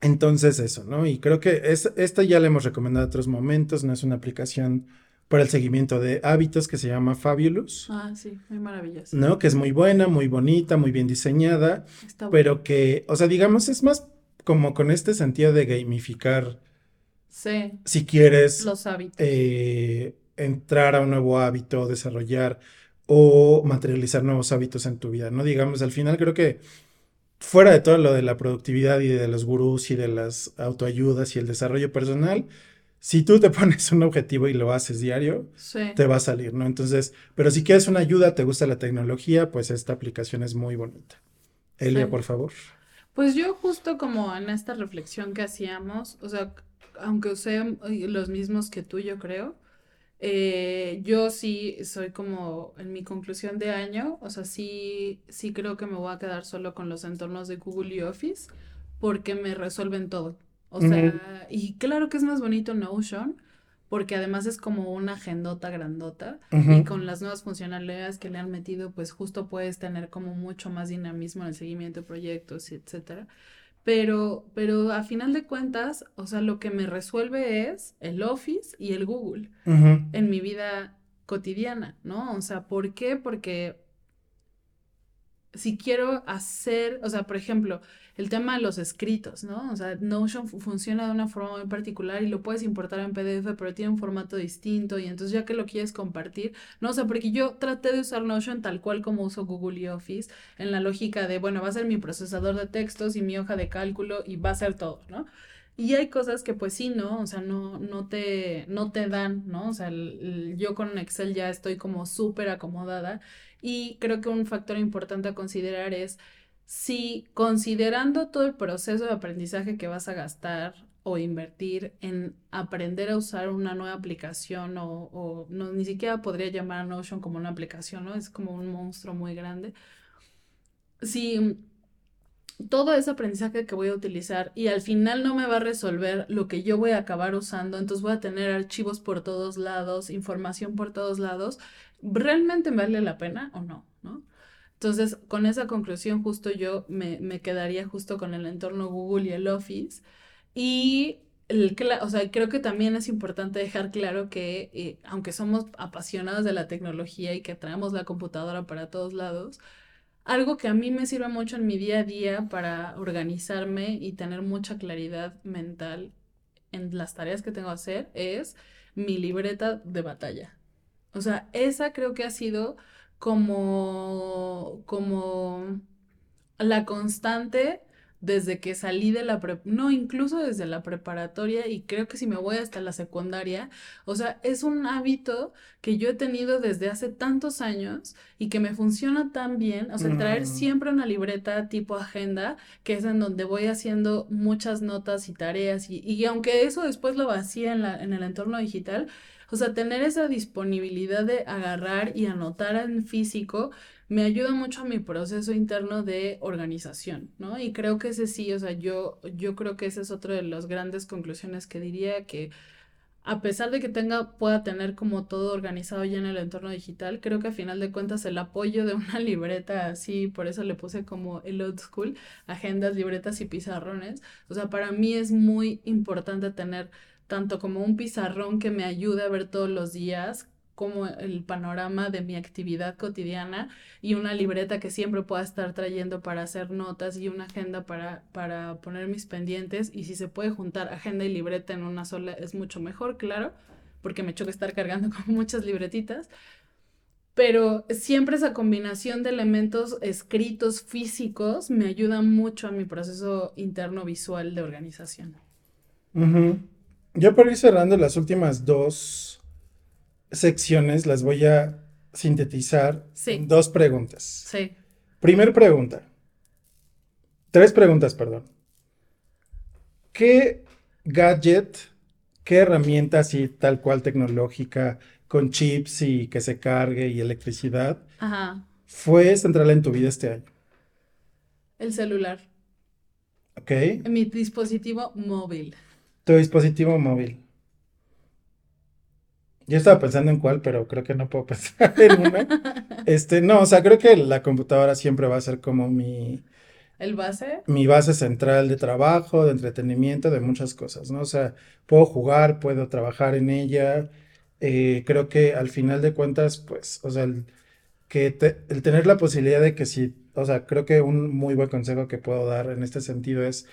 Entonces eso, ¿no? Y creo que es, esta ya la hemos recomendado en otros momentos, no es una aplicación para el seguimiento de hábitos que se llama Fabulous. Ah, sí, muy maravillosa. ¿No? Que es muy buena, muy bonita, muy bien diseñada, pero que, o sea, digamos, es más como con este sentido de gamificar. Sí. Si quieres. Los hábitos. Eh, entrar a un nuevo hábito, desarrollar o materializar nuevos hábitos en tu vida, ¿no? Digamos, al final creo que fuera de todo lo de la productividad y de los gurús y de las autoayudas y el desarrollo personal, si tú te <laughs> pones un objetivo y lo haces diario, te va a salir, ¿no? Entonces, pero si quieres una ayuda, te gusta la tecnología, pues esta aplicación es muy bonita. Elia, por favor. Pues yo justo como en esta reflexión que hacíamos, o sea, aunque sean los mismos que tú, yo creo, eh, yo sí soy como en mi conclusión de año, o sea, sí, sí creo que me voy a quedar solo con los entornos de Google y Office porque me resuelven todo. O sea, y claro que es más bonito Notion, porque además es como una agendota grandota y con las nuevas funcionalidades que le han metido, pues justo puedes tener como mucho más dinamismo en el seguimiento de proyectos, etcétera. Pero, pero a final de cuentas, o sea, lo que me resuelve es el Office y el Google en mi vida cotidiana, ¿no? O sea, ¿por qué? Porque si quiero hacer, o sea, por ejemplo, el tema de los escritos, ¿no? O sea, Notion funciona de una forma muy particular y lo puedes importar en PDF, pero tiene un formato distinto y entonces ya que lo quieres compartir, ¿no? O sea, porque yo traté de usar Notion tal cual como uso Google y Office, en la lógica de, bueno, va a ser mi procesador de textos y mi hoja de cálculo y va a ser todo, ¿no? Y hay cosas que pues sí, ¿no? O sea, no, no, te, no te dan, ¿no? O sea, yo con Excel ya estoy como súper acomodada y creo que un factor importante a considerar es si considerando todo el proceso de aprendizaje que vas a gastar o invertir en aprender a usar una nueva aplicación o, no, ni siquiera podría llamar a Notion como una aplicación, ¿no? Es como un monstruo muy grande. Si todo ese aprendizaje que voy a utilizar y al final no me va a resolver lo que yo voy a acabar usando, entonces voy a tener archivos por todos lados, información por todos lados, ¿realmente vale la pena o no? Entonces, con esa conclusión, justo yo me, me quedaría justo con el entorno Google y el Office. Y el, o sea, creo que también es importante dejar claro que eh, aunque somos apasionados de la tecnología y que traemos la computadora para todos lados, algo que a mí me sirve mucho en mi día a día para organizarme y tener mucha claridad mental en las tareas que tengo que hacer es mi libreta de batalla. O sea, esa creo que ha sido como, como la constante desde que salí de la no, incluso desde la preparatoria y creo que si me voy hasta la secundaria, o sea, es un hábito que yo he tenido desde hace tantos años y que me funciona tan bien, o sea, traer mm. siempre una libreta tipo agenda, que es en donde voy haciendo muchas notas y tareas y, y aunque eso después lo vacía en, la, en el entorno digital, o sea, tener esa disponibilidad de agarrar y anotar en físico me ayuda mucho a mi proceso interno de organización, ¿no? Y creo que ese sí, o sea, yo, yo creo que esa es otra de las grandes conclusiones que diría que a pesar de que tenga, pueda tener como todo organizado ya en el entorno digital, creo que a final de cuentas el apoyo de una <laughs> libreta así, por eso le puse como el old school, agendas, libretas y pizarrones. O sea, para mí es muy importante tener tanto como un pizarrón que me ayude a ver todos los días, como el panorama de mi actividad cotidiana y una libreta que siempre pueda estar trayendo para hacer notas y una agenda para, para poner mis pendientes y si se puede juntar agenda y libreta en una sola es mucho mejor, claro, porque me choca estar cargando <laughs> con muchas libretitas. pero siempre esa combinación de elementos escritos físicos me ayuda mucho a mi proceso interno visual de organización. Yo por ir cerrando las últimas dos secciones, las voy a sintetizar en dos preguntas. Sí. Primer pregunta. Tres preguntas, perdón. ¿Qué gadget, qué herramienta así tal cual tecnológica, con chips y que se cargue y electricidad, fue central en tu vida este año? El celular. Ok. Mi dispositivo móvil. Tu dispositivo móvil. Yo estaba pensando en cuál, pero creo que no puedo <laughs> pensar en una. <laughs> Este, no, o sea, creo que la computadora siempre va a ser como mi, ¿El base? Mi base central de trabajo, de entretenimiento, de muchas cosas, ¿no? O sea, puedo jugar, puedo trabajar en ella. Eh, creo que al final de cuentas, pues, o sea, el, que el tener la posibilidad de que si, o sea, creo que un muy buen consejo que puedo dar en este sentido es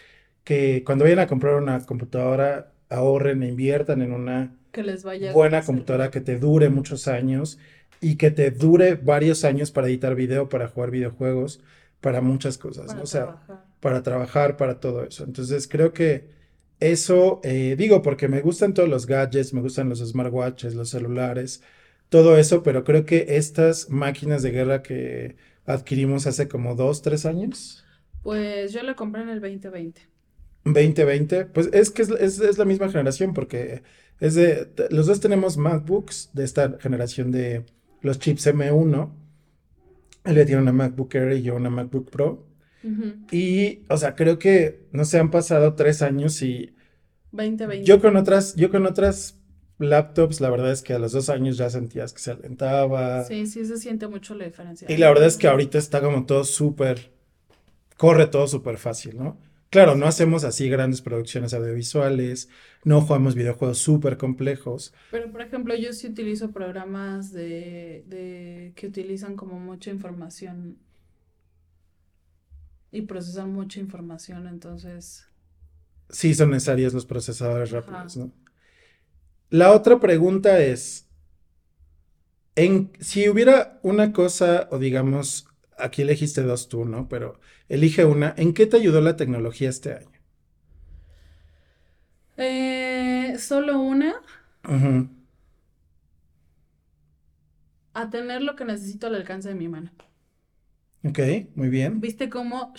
que cuando vayan a comprar una computadora, ahorren e inviertan en una que les vaya buena computadora que te dure muchos años y que te dure varios años para editar video, para jugar videojuegos para muchas cosas, ¿no? O sea, para trabajar, para todo eso. Entonces creo que eso, eh, digo, porque me gustan todos los gadgets, me gustan los smartwatches, los celulares, todo eso, pero creo que estas máquinas de guerra que adquirimos hace como dos, tres años. Pues yo la compré en el 2020. 2020, pues es que es, es, la misma generación porque es de, los dos tenemos MacBooks de esta generación de los chips M1 él ya tiene una MacBook Air y yo una MacBook Pro. Y, o sea, creo que, no sé, han pasado tres años y... 2020. Yo con otras, yo con otras laptops, la verdad es que a los dos años ya sentías que se alentaba. Sí, sí, se siente mucho la diferencia. Y la verdad es que ahorita está como todo súper, corre todo súper fácil, ¿no? Claro, no hacemos así grandes producciones audiovisuales, no jugamos videojuegos súper complejos. Pero, por ejemplo, yo sí utilizo programas de, de, que utilizan como mucha información y procesan mucha información, entonces... Sí, son necesarios los procesadores rápidos, ¿no? La otra pregunta es, en, si hubiera una cosa, o digamos, aquí elegiste dos tú, ¿no? Pero Elige una. ¿En qué te ayudó la tecnología este año? Eh, Solo una. A tener lo que necesito al alcance de mi mano. Ok, muy bien. ¿Viste cómo?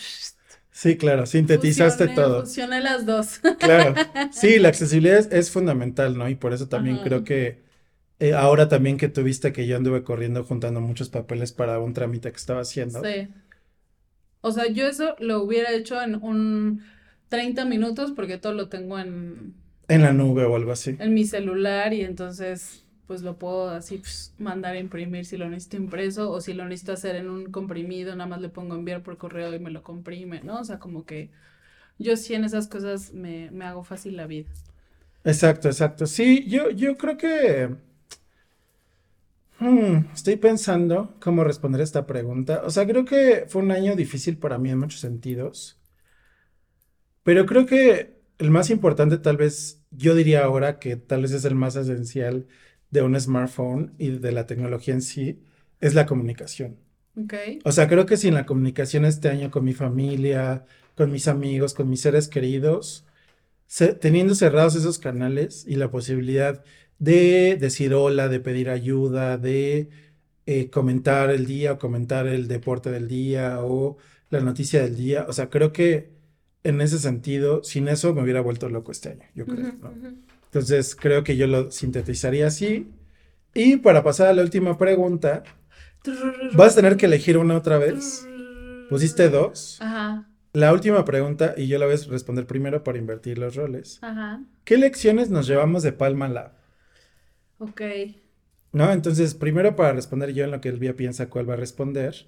Sí, claro, sintetizaste todo. Fusioné las dos. Claro, <laughs> sí, la accesibilidad es, fundamental, ¿no? Y por eso también creo que eh, ahora también que tuviste que yo anduve corriendo juntando muchos papeles para un trámite que estaba haciendo. Sí. O sea, yo eso lo hubiera hecho en un 30 minutos porque todo lo tengo en... En la nube o algo así. En mi celular y entonces pues lo puedo así pues, mandar a imprimir si lo necesito impreso o si lo necesito hacer en un comprimido, nada más le pongo enviar por correo y me lo comprime, ¿no? O sea, como que yo sí en esas cosas me, me hago fácil la vida. Exacto, exacto. Sí, yo, yo creo que Hmm, estoy pensando cómo responder esta pregunta. O sea, creo que fue un año difícil para mí en muchos sentidos. Pero creo que el más importante tal vez, yo diría ahora que tal vez es el más esencial de un smartphone y de la tecnología en sí, es la comunicación. Okay. O sea, creo que sin la comunicación este año con mi familia, con mis amigos, con mis seres queridos, teniendo cerrados esos canales y la posibilidad de decir hola, de pedir ayuda, de eh, comentar el día o comentar el deporte del día o la noticia del día. O sea, creo que en ese sentido, sin eso me hubiera vuelto loco este año, yo creo. Entonces, creo que yo lo sintetizaría así. Y para pasar a la última pregunta, vas a tener que elegir una otra vez. Pusiste dos. Ajá. La última pregunta, y yo la voy a responder primero para invertir los roles. Ajá. ¿Qué lecciones nos llevamos de Palma Lab? Ok. ¿No? Entonces, primero para responder yo en lo que Elvia piensa cuál va a responder.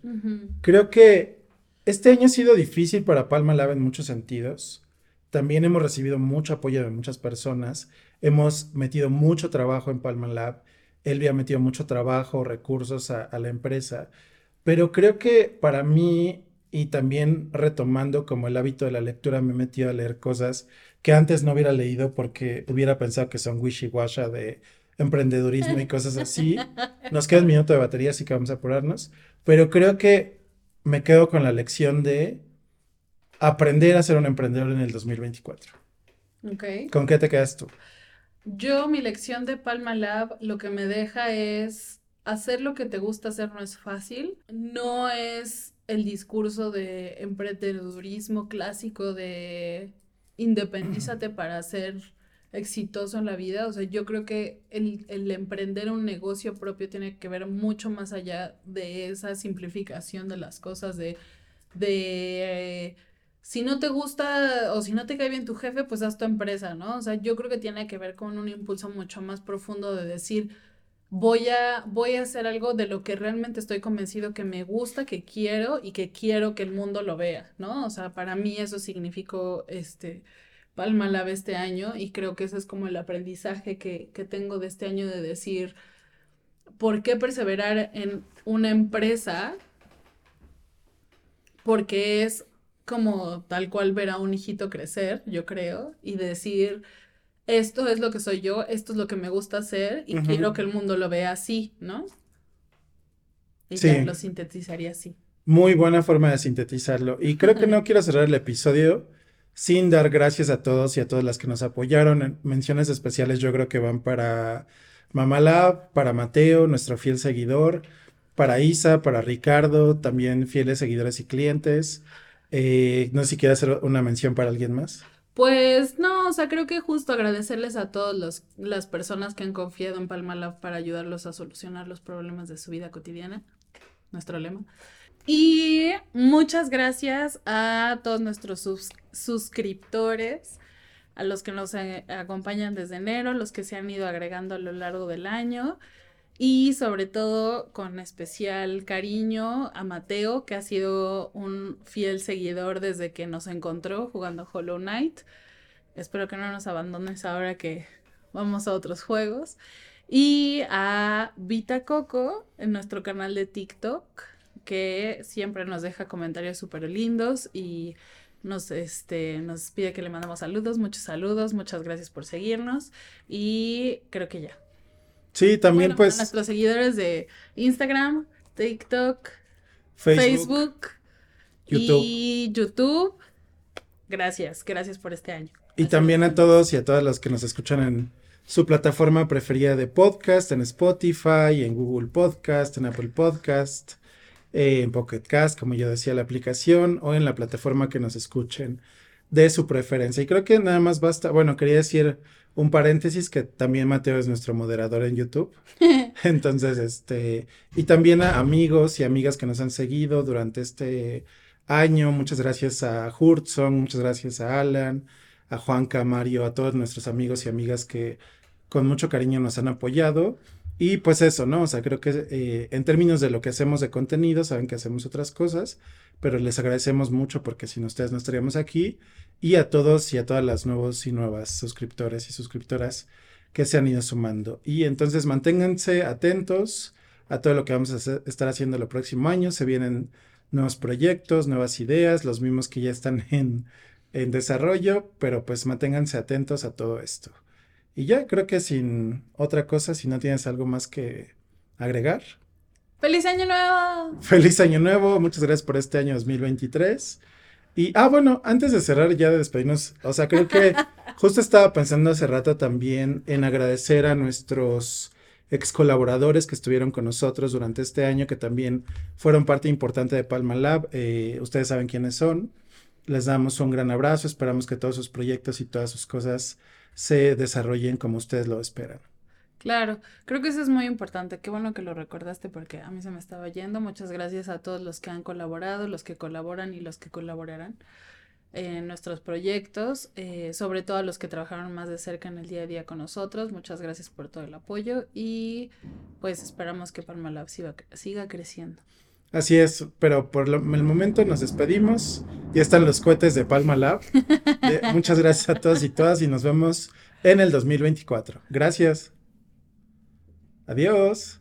Creo que este año ha sido difícil para Palma Lab en muchos sentidos. También hemos recibido mucho apoyo de muchas personas. Hemos metido mucho trabajo en Palma Lab. Elvia ha metido mucho trabajo, recursos a, a la empresa. Pero creo que para mí, y también retomando como el hábito de la lectura, me he metido a leer cosas que antes no hubiera leído porque hubiera pensado que son wishy-washy de emprendedurismo y <laughs> cosas así. Nos queda un minuto de batería, así que vamos a apurarnos. Pero creo que me quedo con la lección de aprender a ser un emprendedor en el 2024. Ok. ¿Con qué te quedas tú? Yo, mi lección de Palma Lab, lo que me deja es hacer lo que te gusta hacer no es fácil. No es el discurso de emprendedurismo clásico de <clears throat> independízate para ser exitoso en la vida. O sea, yo creo que el, el, emprender un negocio propio tiene que ver mucho más allá de esa simplificación de las cosas, de, de si no te gusta o si no te cae bien tu jefe, pues haz tu empresa, ¿no? O sea, yo creo que tiene que ver con un impulso mucho más profundo de decir, voy a, voy a hacer algo de lo que realmente estoy convencido que me gusta, que quiero y que quiero que el mundo lo vea, ¿no? O sea, para mí eso significó, este, Palma Lab este año y creo que ese es como el aprendizaje que, que tengo de este año de decir, ¿por qué perseverar en una empresa? Porque es como tal cual ver a un hijito crecer, yo creo, y decir, esto es lo que soy yo, esto es lo que me gusta hacer y quiero que el mundo lo vea así, ¿no? Y sí. lo sintetizaría así. Muy buena forma de sintetizarlo. Y creo que no <laughs> quiero cerrar el episodio sin dar gracias a todos y a todas las que nos apoyaron. Menciones especiales yo creo que van para Mamalab, para Mateo, nuestro fiel seguidor, para Isa, para Ricardo, también fieles seguidores y clientes. Eh, no sé si quieres hacer una mención para alguien más. Pues no, o sea, creo que justo agradecerles a todas las personas que han confiado en Palma para ayudarlos a solucionar los problemas de su vida cotidiana, nuestro lema. Y muchas gracias a todos nuestros suscriptores, a los que nos acompañan desde enero, los que se han ido agregando a lo largo del año y sobre todo con especial cariño a Mateo, que ha sido un fiel seguidor desde que nos encontró jugando Hollow Knight. Espero que no nos abandones ahora que vamos a otros juegos. Y a Vita Coco en nuestro canal de TikTok, que siempre nos deja comentarios súper lindos y nos, este, nos pide que le mandemos saludos, muchos saludos, muchas gracias por seguirnos y creo que ya. Sí, también pues. Nuestros seguidores de Instagram, TikTok, Facebook, YouTube. y YouTube. Gracias, gracias por este año. Y también a todos y a todas las que nos escuchan en su plataforma preferida de podcast, en Spotify, en Google Podcast, en Apple Podcast, en Pocket Cast, como yo decía, la aplicación, o en la plataforma que nos escuchen de su preferencia. Y creo que nada más basta, bueno, quería decir un paréntesis que también Mateo es nuestro moderador en YouTube. <laughs> Entonces, este, y también a amigos y amigas que nos han seguido durante este año. Muchas gracias a Hurtson, muchas gracias a Alan, a Juanca, Mario, a todos nuestros amigos y amigas que con mucho cariño nos han apoyado. Y pues eso, ¿no? O sea, creo que eh, en términos de lo que hacemos de contenido, saben que hacemos otras cosas, pero les agradecemos mucho porque sin ustedes no estaríamos aquí y a todos y a todas las nuevos y nuevas suscriptores y suscriptoras que se han ido sumando. Y entonces manténganse atentos a todo lo que vamos a estar haciendo el próximo año. Se vienen nuevos proyectos, nuevas ideas, los mismos que ya están <laughs> en, en desarrollo, pero pues manténganse atentos a todo esto. Y ya creo que sin otra cosa, si no tienes algo más que agregar. ¡Feliz Año Nuevo! <laughs> ¡Feliz Año Nuevo! Muchas gracias por este año 2023. Y, ah, bueno, antes de cerrar ya de despedirnos, o sea, creo que <laughs> justo estaba pensando hace rato también en agradecer a nuestros ex colaboradores que estuvieron con nosotros durante este año, que también fueron parte importante de Palma Lab. Eh, ustedes saben quiénes son. Les damos un gran abrazo. Esperamos que todos sus proyectos y todas sus cosas se desarrollen como ustedes lo esperan. Claro, creo que eso es muy importante. Qué bueno que lo recordaste porque a mí se me estaba yendo. Muchas gracias a todos los que han colaborado, los que colaboran y los que colaborarán en nuestros proyectos, eh, sobre todo a los que trabajaron más de cerca en el día a día con nosotros. Muchas gracias por todo el apoyo y pues esperamos que Palma Lab siga, siga creciendo. Así es, pero por el momento nos despedimos. Ya están los cohetes de Palma Lab. Eh, <laughs> muchas gracias a todos y todas y nos vemos en el 2024. Gracias. Adiós.